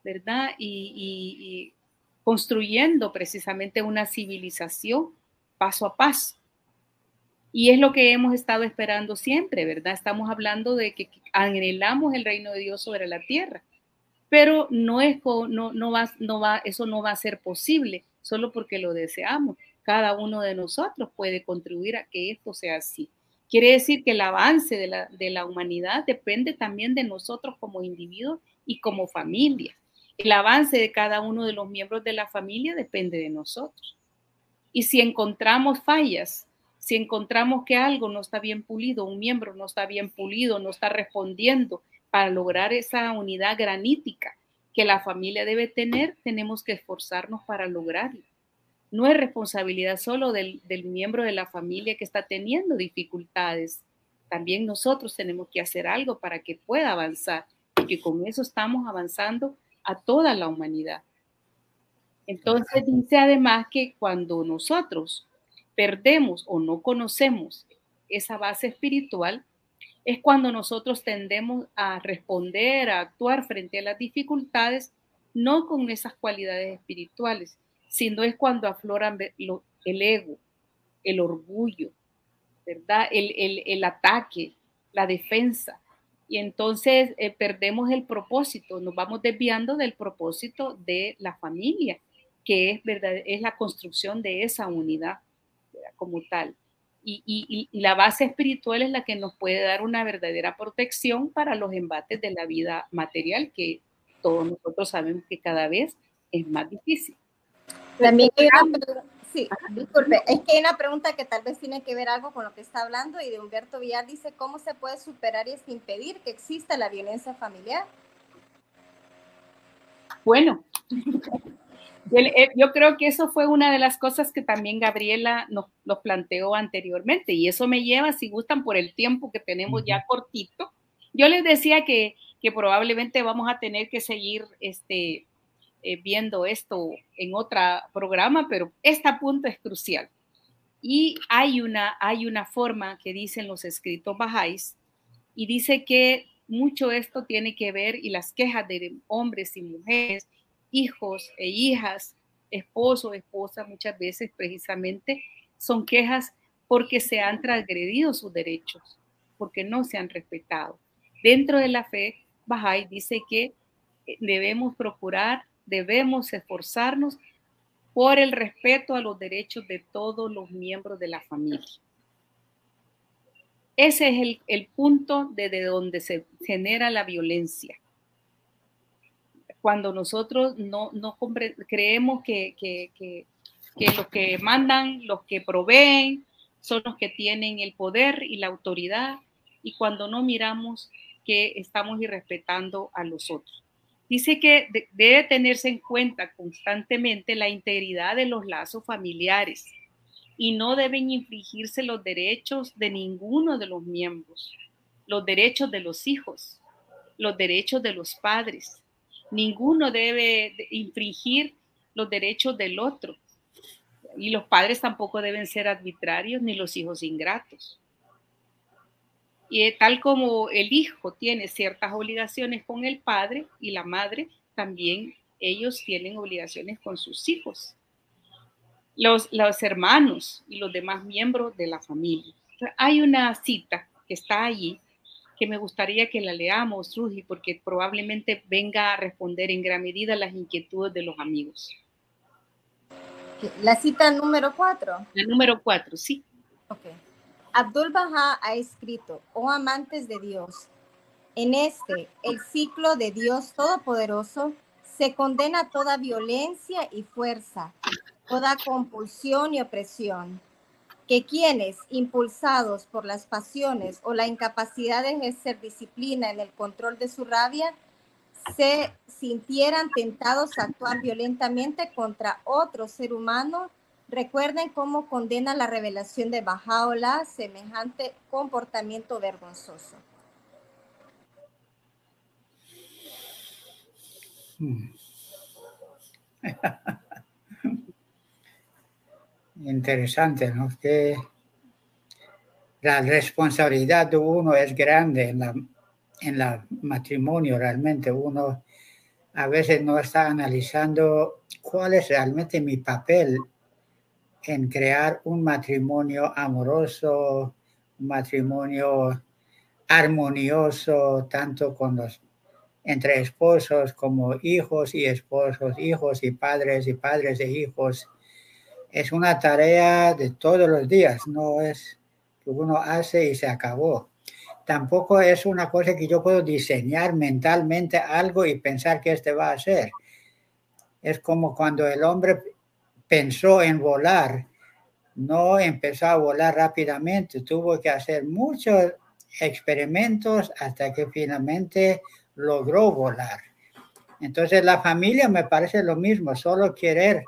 ¿verdad? Y, construyendo precisamente una civilización paso a paso. Y es lo que hemos estado esperando siempre, ¿verdad? Estamos hablando de que anhelamos el reino de Dios sobre la tierra pero no es no, no va, no va, eso no va a ser posible solo porque lo deseamos. Cada uno de nosotros puede contribuir a que esto sea así. Quiere decir que el avance de la, humanidad depende también de nosotros como individuos y como familia. El avance de cada uno de los miembros de la familia depende de nosotros. Y si encontramos fallas, si encontramos que algo no está bien pulido, un miembro no está bien pulido, no está respondiendo para lograr esa unidad granítica que la familia debe tener, tenemos que esforzarnos para lograrlo. No es responsabilidad solo del, miembro de la familia que está teniendo dificultades. También nosotros tenemos que hacer algo para que pueda avanzar, porque con eso estamos avanzando a toda la humanidad. Entonces dice además que cuando nosotros perdemos o no conocemos esa base espiritual, es cuando nosotros tendemos a responder, a actuar frente a las dificultades, no con esas cualidades espirituales, sino es cuando afloran el ego, el orgullo, ¿verdad? El, ataque, la defensa. Y entonces eh, perdemos el propósito, nos vamos desviando del propósito de la familia, que es, verdad, es la construcción de esa unidad como tal. Y, la base espiritual es la que nos puede dar una verdadera protección para los embates de la vida material, que todos nosotros sabemos que cada vez es más difícil. También hay una, sí, disculpe, es que hay una pregunta que tal vez tiene que ver algo con lo que está hablando y de Humberto Villar dice, ¿cómo se puede superar y impedir que exista la violencia familiar? Bueno, yo creo que eso fue una de las cosas que también Gabriela nos, planteó anteriormente y eso me lleva, si gustan, por el tiempo que tenemos ya cortito. Yo les decía que, probablemente vamos a tener que seguir este, eh, viendo esto en otro programa, pero este punto es crucial. Y hay una, hay una forma que dicen los escritos bajáis y dice que mucho esto tiene que ver y las quejas de hombres y mujeres hijos e hijas, esposo, esposa, muchas veces precisamente son quejas porque se han transgredido sus derechos, porque no se han respetado. Dentro de la fe, Bahá'í dice que eh, debemos procurar, debemos esforzarnos por el respeto a los derechos de todos los miembros de la familia. Ese es el, el punto desde donde se genera la violencia cuando nosotros no, creemos que, que, los que mandan, los que proveen, son los que tienen el poder y la autoridad, y cuando no miramos que estamos irrespetando a los otros. Dice que debe tenerse en cuenta constantemente la integridad de los lazos familiares y no deben infringirse los derechos de ninguno de los miembros, los derechos de los hijos, los derechos de los padres, Ninguno debe infringir los derechos del otro. Y los padres tampoco deben ser arbitrarios ni los hijos ingratos. Y tal como el hijo tiene ciertas obligaciones con el padre y la madre, también ellos tienen obligaciones con sus hijos, los, los hermanos y los demás miembros de la familia. Hay una cita que está allí que me gustaría que la leamos, Rugi, porque probablemente venga a responder en gran medida las inquietudes de los amigos. La cita número cuatro. La número cuatro, sí. Ok. Abdul Baha ha escrito, oh amantes de Dios, en este, el ciclo de Dios Todopoderoso, se condena toda violencia y fuerza, toda compulsión y opresión, que quienes, impulsados por las pasiones o la incapacidad de ejercer disciplina en el control de su rabia, se sintieran tentados a actuar violentamente contra otro ser humano, recuerden cómo condena la revelación de Bajaola semejante comportamiento vergonzoso. Interesante, ¿no? Que la responsabilidad de uno es grande en la, en la matrimonio, realmente uno a veces no está analizando cuál es realmente mi papel en crear un matrimonio amoroso, un matrimonio armonioso, tanto con los entre esposos como hijos y esposos, hijos y padres y padres de hijos. Es una tarea de todos los días, no es que uno hace y se acabó. Tampoco es una cosa que yo puedo diseñar mentalmente algo y pensar que este va a ser. Es como cuando el hombre pensó en volar, no empezó a volar rápidamente, tuvo que hacer muchos experimentos hasta que finalmente logró volar. Entonces la familia me parece lo mismo, solo querer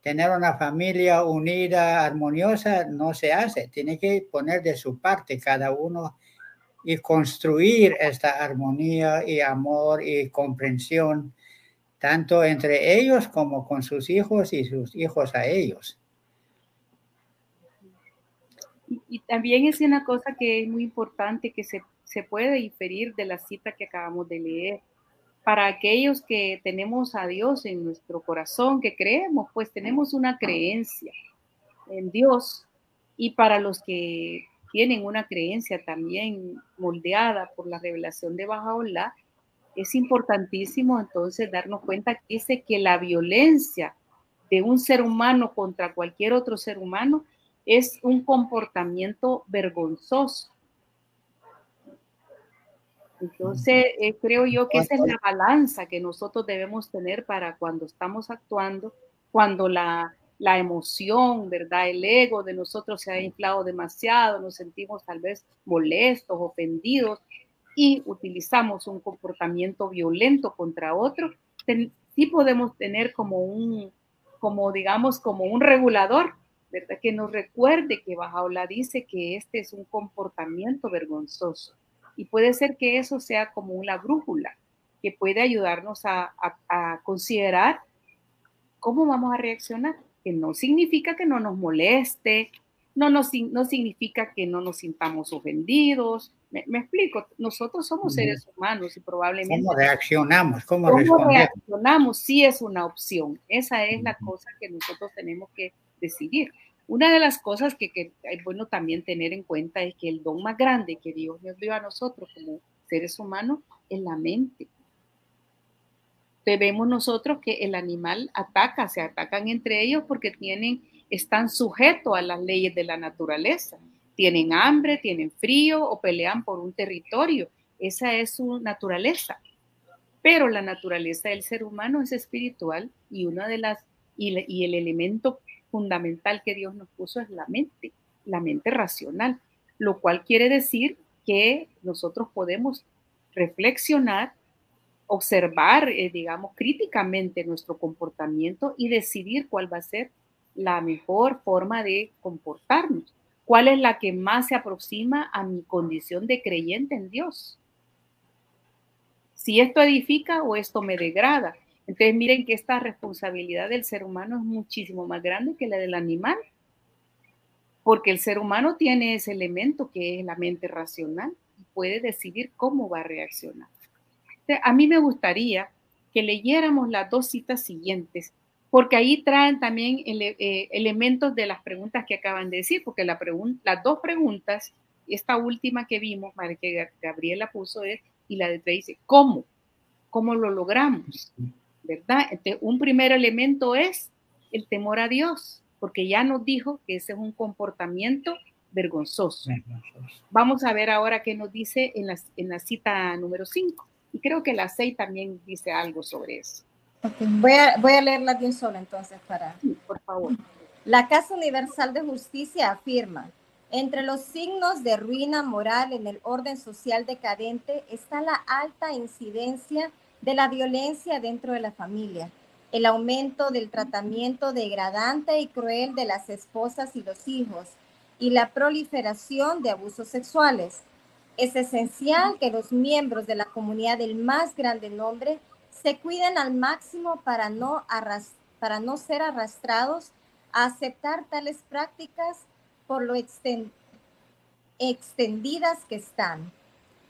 tener una familia unida, armoniosa, no se hace. Tiene que poner de su parte cada uno y construir esta armonía y amor y comprensión, tanto entre ellos como con sus hijos y sus hijos a ellos. Y, también es una cosa que es muy importante que se se puede diferir de la cita que acabamos de leer. Para aquellos que tenemos a Dios en nuestro corazón, que creemos, pues tenemos una creencia en Dios. Y para los que tienen una creencia también moldeada por la revelación de Bajaola, es importantísimo entonces darnos cuenta que dice que la violencia de un ser humano contra cualquier otro ser humano es un comportamiento vergonzoso entonces, eh, creo yo que esa es la balanza que nosotros debemos tener para cuando estamos actuando, cuando la, la emoción, ¿verdad? El ego de nosotros se ha inflado demasiado, nos sentimos tal vez molestos, ofendidos y utilizamos un comportamiento violento contra otro, sí podemos tener como un, como digamos, como un regulador, ¿verdad? Que nos recuerde que Bajaola dice que este es un comportamiento vergonzoso. Y puede ser que eso sea como una brújula que puede ayudarnos a, considerar cómo vamos a reaccionar, que no significa que no nos moleste, no, nos, no significa que no nos sintamos ofendidos. Me, explico, nosotros somos seres humanos y probablemente... ¿Cómo reaccionamos? ¿Cómo, ¿cómo reaccionamos? Sí es una opción. Esa es la cosa que nosotros tenemos que decidir. Una de las cosas que, es bueno también tener en cuenta es que el don más grande que Dios nos dio a nosotros como seres humanos es la mente. Vemos nosotros que el animal ataca, se atacan entre ellos porque tienen, están sujetos a las leyes de la naturaleza. Tienen hambre, tienen frío o pelean por un territorio. Esa es su naturaleza. Pero la naturaleza del ser humano es espiritual y una de las y, el elemento fundamental que Dios nos puso es la mente, la mente racional, lo cual quiere decir que nosotros podemos reflexionar, observar, eh, digamos, críticamente nuestro comportamiento y decidir cuál va a ser la mejor forma de comportarnos, cuál es la que más se aproxima a mi condición de creyente en Dios. Si esto edifica o esto me degrada, entonces miren que esta responsabilidad del ser humano es muchísimo más grande que la del animal, porque el ser humano tiene ese elemento que es la mente racional y puede decidir cómo va a reaccionar. a mí me gustaría que leyéramos las dos citas siguientes, porque ahí traen también eh, elementos de las preguntas que acaban de decir, porque la las dos preguntas, esta última que vimos, que Gabriela puso es, y la de dice, ¿cómo? ¿Cómo lo logramos? ¿verdad? un primer elemento es el temor a Dios, porque ya nos dijo que ese es un comportamiento vergonzoso. Vamos a ver ahora qué nos dice en la, en la cita número 5. Y creo que la 6 también dice algo sobre eso. Voy, a, voy a leerla de un solo entonces para... por favor. La Casa Universal de Justicia afirma, entre los signos de ruina moral en el orden social decadente está la alta incidencia de la violencia dentro de la familia, el aumento del tratamiento degradante y cruel de las esposas y los hijos y la proliferación de abusos sexuales. Es esencial que los miembros de la comunidad del más grande nombre se cuiden al máximo para no, para no ser arrastrados a aceptar tales prácticas por lo extendidas que están.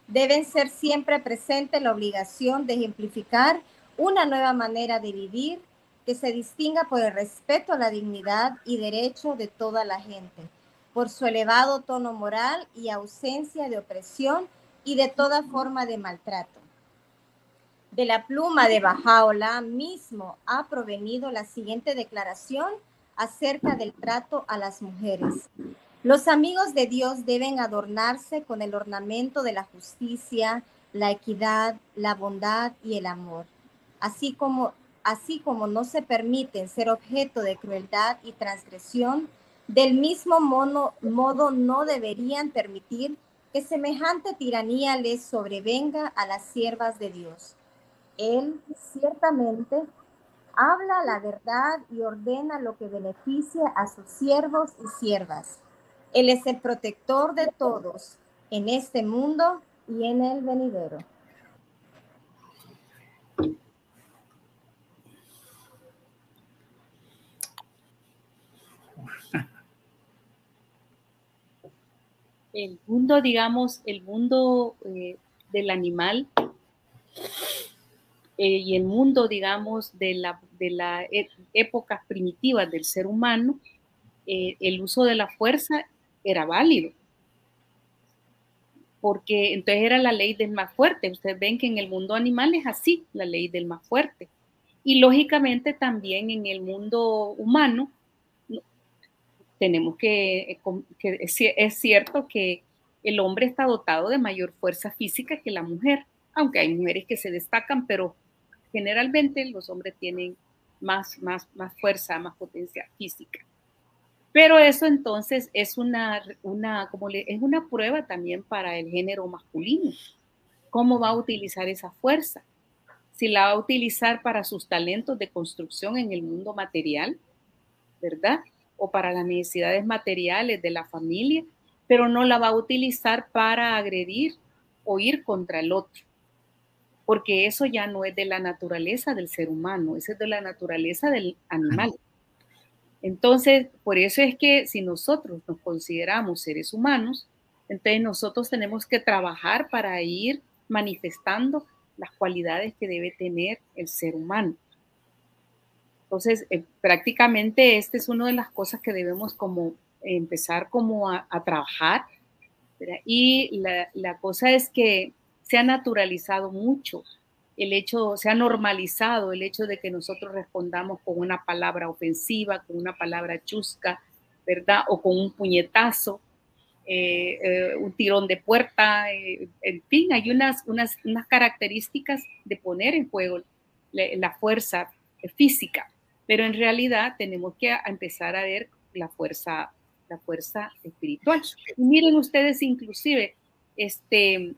Deben ser siempre presente la obligación de ejemplificar una nueva manera de vivir que se distinga por el respeto a la dignidad y derecho de toda la gente, por su elevado tono moral y ausencia de opresión y de toda forma de maltrato. De la pluma de Bajaola mismo ha provenido la siguiente declaración acerca del trato a las mujeres. Los amigos de Dios deben adornarse con el ornamento de la justicia, la equidad, la bondad y el amor, así como así como no se permiten ser objeto de crueldad y transgresión, del mismo modo, modo no deberían permitir que semejante tiranía les sobrevenga a las siervas de Dios. Él ciertamente habla la verdad y ordena lo que beneficia a sus siervos y siervas él es el protector de todos en este mundo y en el venidero. El mundo, digamos, el mundo eh, del animal eh, y el mundo, digamos, de la, de la e, época primitiva del ser humano, eh, el uso de la fuerza era válido. Porque entonces era la ley del más fuerte. Ustedes ven que en el mundo animal es así, la ley del más fuerte. Y lógicamente también en el mundo humano tenemos que, que es cierto que el hombre está dotado de mayor fuerza física que la mujer, aunque hay mujeres que se destacan, pero generalmente los hombres tienen más, más, más fuerza, más potencia física. Pero eso entonces es una, una, como es una prueba también para el género masculino. ¿Cómo va a utilizar esa fuerza? Si la va a utilizar para sus talentos de construcción en el mundo material, ¿verdad? O para las necesidades materiales de la familia, pero no la va a utilizar para agredir o ir contra el otro. Porque eso ya no es de la naturaleza del ser humano, eso es de la naturaleza del animal. Entonces, por eso es que si nosotros nos consideramos seres humanos, entonces nosotros tenemos que trabajar para ir manifestando las cualidades que debe tener el ser humano. Entonces, eh, prácticamente esta es una de las cosas que debemos como empezar como a, trabajar. Y la, la cosa es que se ha naturalizado mucho el hecho, se ha normalizado el hecho de que nosotros respondamos con una palabra ofensiva, con una palabra chusca, ¿verdad? O con un puñetazo, eh, eh, un tirón de puerta, eh, en fin, hay unas, unas, unas, características de poner en juego la, la, fuerza física, pero en realidad tenemos que empezar a ver la fuerza, la fuerza espiritual. Y miren ustedes inclusive, este,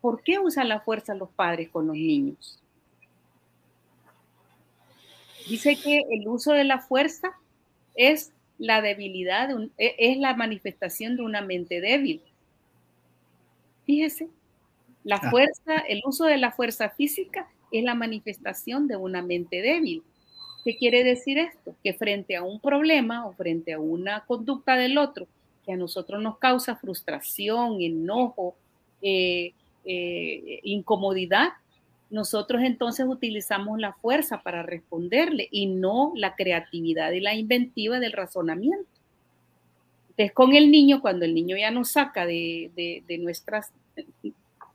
¿por qué usan la fuerza los padres con los niños? Dice que el uso de la fuerza es la debilidad, e, es la manifestación de una mente débil. Fíjese, la ah. fuerza, el uso de la fuerza física es la manifestación de una mente débil. ¿Qué quiere decir esto? Que frente a un problema o frente a una conducta del otro que a nosotros nos causa frustración, enojo, eh, eh, incomodidad, nosotros entonces utilizamos la fuerza para responderle y no la creatividad y la inventiva del razonamiento. Entonces, con el niño, cuando el niño ya nos saca de, nuestras,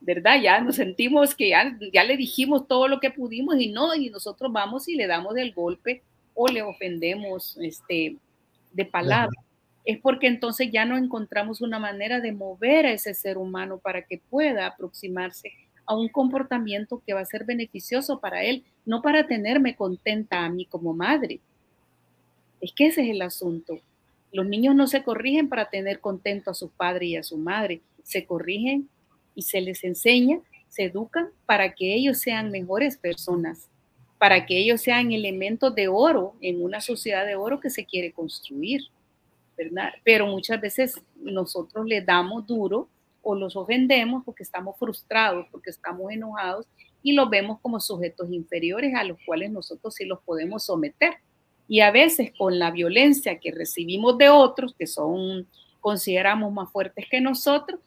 ¿verdad? Ya nos sentimos que ya, ya le dijimos todo lo que pudimos y no, y nosotros vamos y le damos el golpe o le ofendemos este, de palabra. Es porque entonces ya no encontramos una manera de mover a ese ser humano para que pueda aproximarse a un comportamiento que va a ser beneficioso para él, no para tenerme contenta a mí como madre. Es que ese es el asunto. Los niños no se corrigen para tener contento a su padre y a su madre, se corrigen y se les enseña, se educan para que ellos sean mejores personas, para que ellos sean elementos de oro en una sociedad de oro que se quiere construir, Pero muchas veces nosotros le damos duro o los ofendemos porque estamos frustrados, porque estamos enojados y los vemos como sujetos inferiores a los cuales nosotros sí los podemos someter. Y a veces con la violencia que recibimos de otros, que son, consideramos más fuertes que nosotros,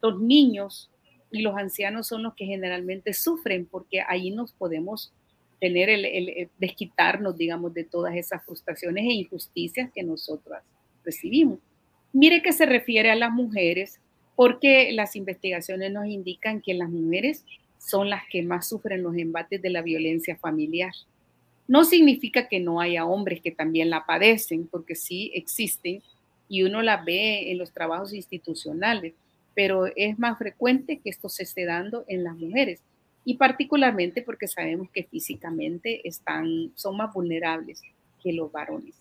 los niños y los ancianos son los que generalmente sufren porque ahí nos podemos tener el, desquitarnos, digamos, de todas esas frustraciones e injusticias que nosotras recibimos. Mire que se refiere a las mujeres porque las investigaciones nos indican que las mujeres son las que más sufren los embates de la violencia familiar. No significa que no haya hombres que también la padecen, porque sí existen y uno la ve en los trabajos institucionales, pero es más frecuente que esto se esté dando en las mujeres y particularmente porque sabemos que físicamente están, son más vulnerables que los varones.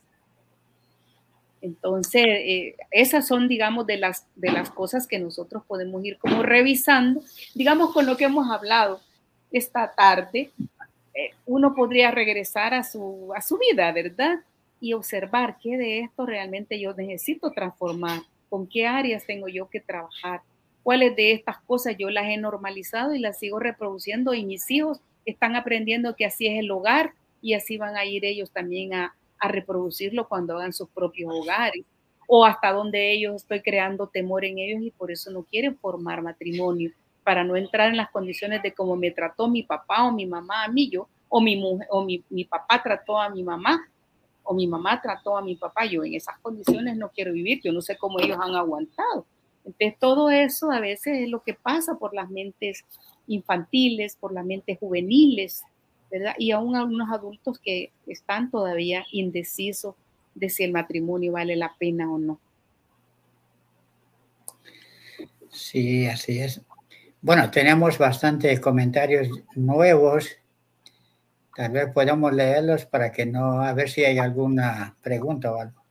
Entonces, eh, esas son, digamos, de las, de las cosas que nosotros podemos ir como revisando, digamos, con lo que hemos hablado esta tarde. Eh, uno podría regresar a su, a su vida, ¿verdad? Y observar qué de esto realmente yo necesito transformar con qué áreas tengo yo que trabajar, cuáles de estas cosas yo las he normalizado y las sigo reproduciendo y mis hijos están aprendiendo que así es el hogar y así van a ir ellos también a, a reproducirlo cuando hagan sus propios hogares o hasta donde ellos estoy creando temor en ellos y por eso no quieren formar matrimonio para no entrar en las condiciones de cómo me trató mi papá o mi mamá a mí yo o mi mujer o mi, mi papá trató a mi mamá o mi mamá trató a mi papá, yo en esas condiciones no quiero vivir, yo no sé cómo ellos han aguantado. Entonces, todo eso a veces es lo que pasa por las mentes infantiles, por las mentes juveniles, ¿verdad? Y aún algunos adultos que están todavía indecisos de si el matrimonio vale la pena o no. Sí, así es. Bueno, tenemos bastantes comentarios nuevos Tal vez podamos leerlos para que no, a ver si hay alguna pregunta o algo.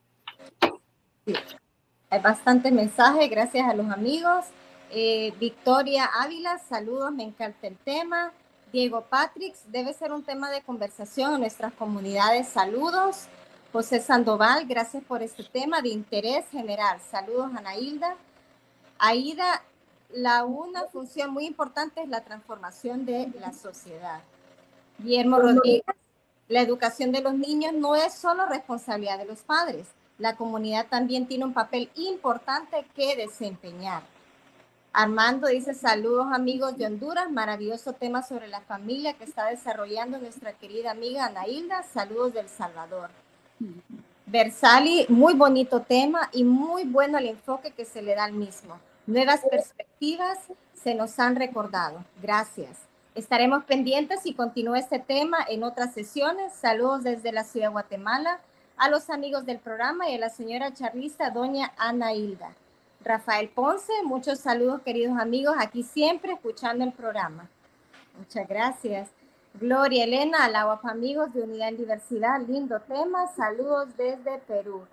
Hay bastante mensaje, gracias a los amigos. Eh, Victoria Ávila, saludos, me encanta el tema. Diego Patrix, debe ser un tema de conversación en nuestras comunidades, saludos. José Sandoval, gracias por este tema de interés general. Saludos, Ana Hilda. Aida, la una función muy importante es la transformación de la sociedad. Guillermo Rodríguez, la educación de los niños no es solo responsabilidad de los padres, la comunidad también tiene un papel importante que desempeñar. Armando dice saludos amigos de Honduras, maravilloso tema sobre la familia que está desarrollando nuestra querida amiga Anailda, saludos del Salvador. Versali, muy bonito tema y muy bueno el enfoque que se le da al mismo. Nuevas perspectivas se nos han recordado. Gracias. Estaremos pendientes y continúe este tema en otras sesiones. Saludos desde la ciudad de Guatemala a los amigos del programa y a la señora charlista doña Ana Hilda. Rafael Ponce, muchos saludos queridos amigos, aquí siempre escuchando el programa. Muchas gracias. Gloria Elena, al amigos de Unidad en Diversidad, lindo tema, saludos desde Perú.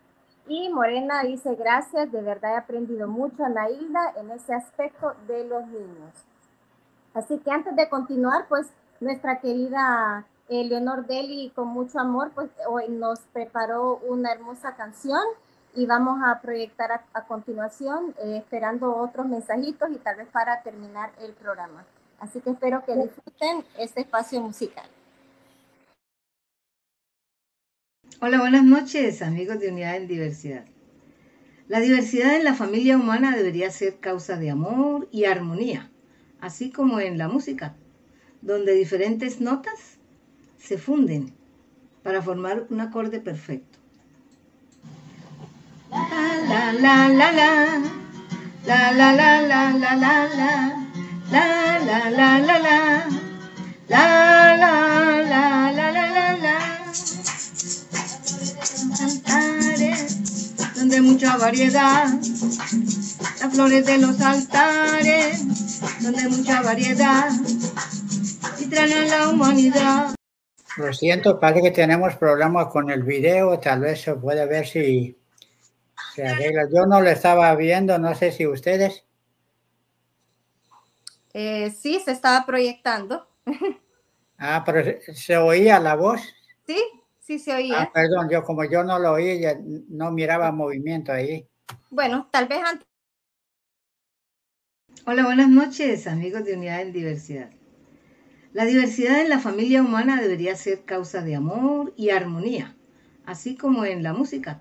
Y Morena dice gracias, de verdad he aprendido mucho Ana Hilda en ese aspecto de los niños. Así que antes de continuar, pues nuestra querida eh, Leonor Deli, con mucho amor, pues hoy nos preparó una hermosa canción y vamos a proyectar a, continuación, eh, esperando otros mensajitos y tal vez para terminar el programa. Así que espero que disfruten este espacio musical. Hola, buenas noches, amigos de Unidad en Diversidad. La diversidad en la familia humana debería ser causa de amor y armonía así como en la música, donde diferentes notas se funden para formar un acorde perfecto. La la la la la la la la la la la la, la, la, la. La, la, la, la, la, la. Altares, donde mucha variedad. Las flores de los altares, donde mucha variedad. Y traen la humanidad. Lo siento, parece que tenemos problemas con el video. Tal vez se puede ver si se arregla. Yo no lo estaba viendo, no sé si ustedes. Eh, sí, se estaba proyectando. Ah, pero se oía la voz. Sí, sí se oía. Ah, perdón, yo como yo no lo oí, ya no miraba movimiento ahí. Bueno, tal vez antes. Hola, buenas noches, amigos de Unidad en Diversidad. La diversidad en la familia humana debería ser causa de amor y armonía, así como en la música,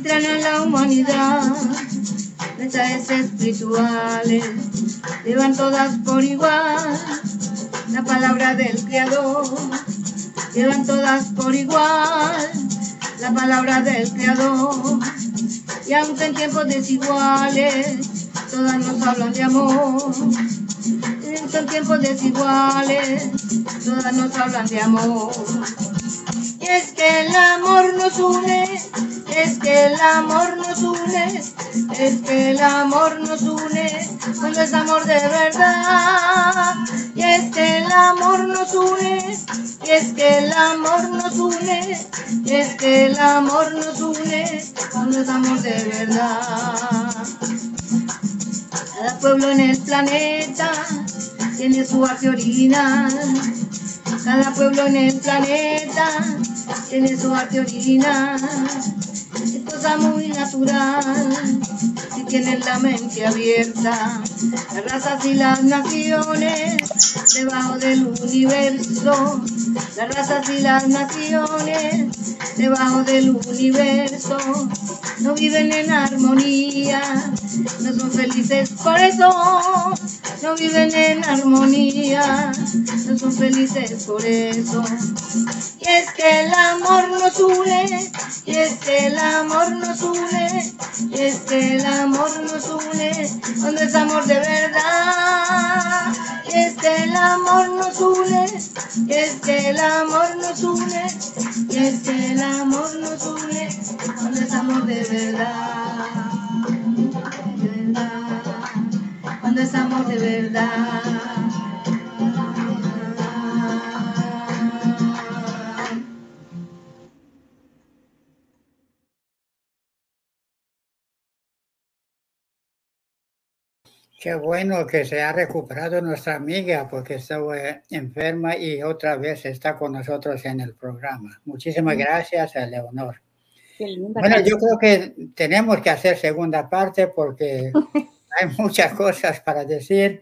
y traen a la humanidad. Mensajes espirituales llevan todas por igual. La palabra del creador llevan todas por igual. La palabra del creador y aunque en tiempos desiguales todas nos hablan de amor. Son tiempos desiguales todas nos hablan de amor. y es que el amor nos une es que el amor nos une, es que el amor nos une, cuando es amor de verdad. Y es que el amor nos une, y es que el amor nos une, y es que el amor nos une, cuando es amor de verdad. Cada pueblo en el planeta tiene su arte original. Cada pueblo en el planeta tiene su arte original es cosa muy natural. Tienen la mente abierta, las razas y las naciones debajo del universo, las razas y las naciones debajo del universo. No viven en armonía, no son felices por eso, no viven en armonía, no son felices por eso. Y es que el amor nos une, y es que el amor nos une, y es que el amor nos une, cuando es amor de verdad. Y es que el amor nos une, y es que el amor nos une, y es que el amor nos une, cuando es amor de verdad. De verdad, cuando es amor de verdad. Qué bueno que se ha recuperado nuestra amiga porque estaba enferma y otra vez está con nosotros en el programa. Muchísimas gracias, Leonor. Bueno, yo creo que tenemos que hacer segunda parte porque hay muchas cosas para decir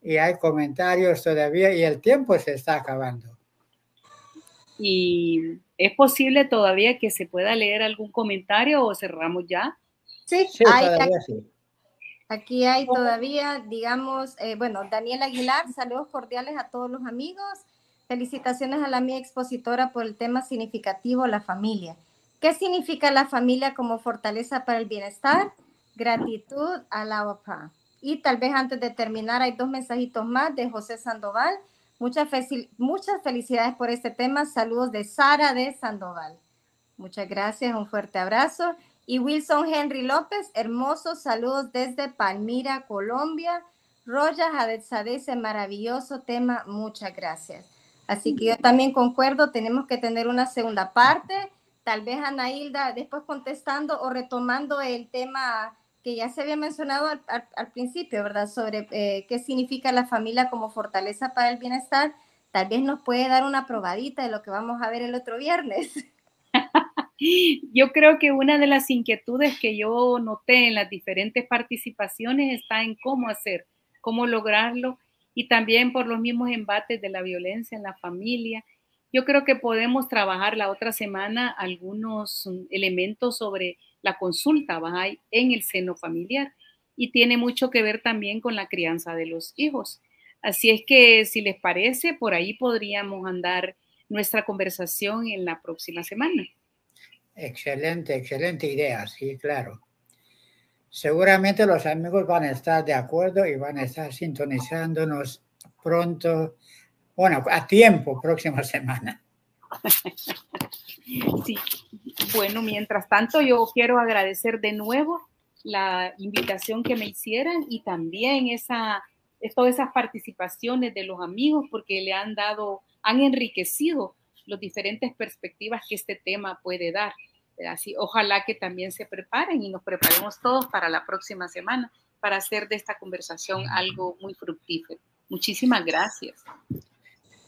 y hay comentarios todavía y el tiempo se está acabando. ¿Y es posible todavía que se pueda leer algún comentario o cerramos ya? Sí, Sí, hay, todavía sí. Aquí hay todavía, digamos, eh, bueno, Daniel Aguilar, saludos cordiales a todos los amigos. Felicitaciones a la mía expositora por el tema significativo, la familia. ¿Qué significa la familia como fortaleza para el bienestar? Gratitud a la OPA. Y tal vez antes de terminar, hay dos mensajitos más de José Sandoval. Muchas, muchas felicidades por este tema. Saludos de Sara de Sandoval. Muchas gracias, un fuerte abrazo. Y Wilson Henry López, hermosos saludos desde Palmira, Colombia. Roya Jadezade, ese maravilloso tema, muchas gracias. Así que yo también concuerdo, tenemos que tener una segunda parte. Tal vez Ana Hilda después contestando o retomando el tema que ya se había mencionado al, principio, ¿verdad? Sobre eh, qué significa la familia como fortaleza para el bienestar. Tal vez nos puede dar una probadita de lo que vamos a ver el otro viernes. Yo creo que una de las inquietudes que yo noté en las diferentes participaciones está en cómo hacer, cómo lograrlo y también por los mismos embates de la violencia en la familia. Yo creo que podemos trabajar la otra semana algunos elementos sobre la consulta Bahá'í en el seno familiar y tiene mucho que ver también con la crianza de los hijos. Así es que si les parece, por ahí podríamos andar nuestra conversación en la próxima semana. Excelente, excelente idea, sí, claro. Seguramente los amigos van a estar de acuerdo y van a estar sintonizándonos pronto, bueno, a tiempo, próxima semana. Sí, bueno, mientras tanto yo quiero agradecer de nuevo la invitación que me hicieran y también esa, todas esas participaciones de los amigos porque le han dado, han enriquecido las diferentes perspectivas que este tema puede dar. Así, ojalá que también se preparen y nos preparemos todos para la próxima semana para hacer de esta conversación algo muy fructífero. Muchísimas gracias.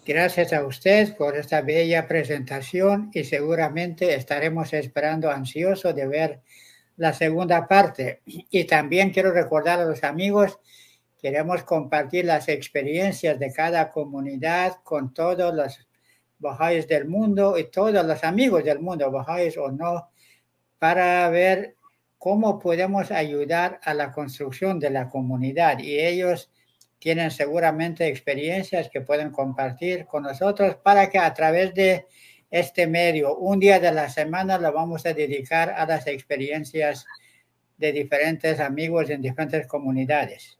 Gracias a usted por esta bella presentación y seguramente estaremos esperando ansioso de ver la segunda parte. Y también quiero recordar a los amigos, queremos compartir las experiencias de cada comunidad con todos los bajáis del mundo y todos los amigos del mundo, bajáis o no, para ver cómo podemos ayudar a la construcción de la comunidad. Y ellos tienen seguramente experiencias que pueden compartir con nosotros para que a través de este medio, un día de la semana lo vamos a dedicar a las experiencias de diferentes amigos en diferentes comunidades.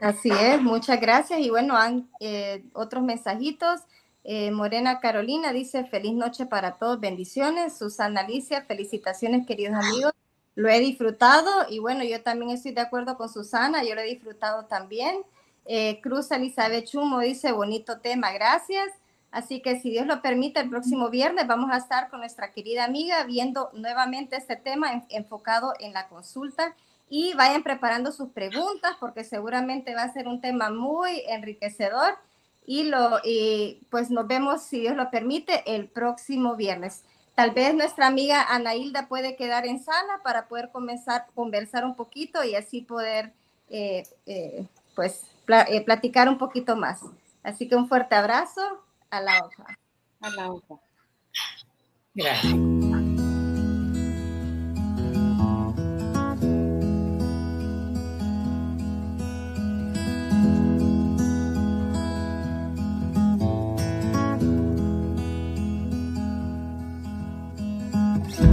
Así es, muchas gracias. Y bueno, han, eh, otros mensajitos. Eh, Morena Carolina dice, feliz noche para todos, bendiciones. Susana Alicia, felicitaciones queridos amigos. Lo he disfrutado y bueno, yo también estoy de acuerdo con Susana, yo lo he disfrutado también. Eh, Cruz Elizabeth Chumo dice, bonito tema, gracias. Así que si Dios lo permite, el próximo viernes vamos a estar con nuestra querida amiga viendo nuevamente este tema enfocado en la consulta y vayan preparando sus preguntas porque seguramente va a ser un tema muy enriquecedor y lo pues nos vemos si Dios lo permite el próximo viernes. Tal vez nuestra amiga Ana Hilda puede quedar en sala para poder comenzar a conversar un poquito y así poder eh, eh, pues eh, platicar un poquito más. Así que un fuerte abrazo a la hoja. A la hoja. Gracias.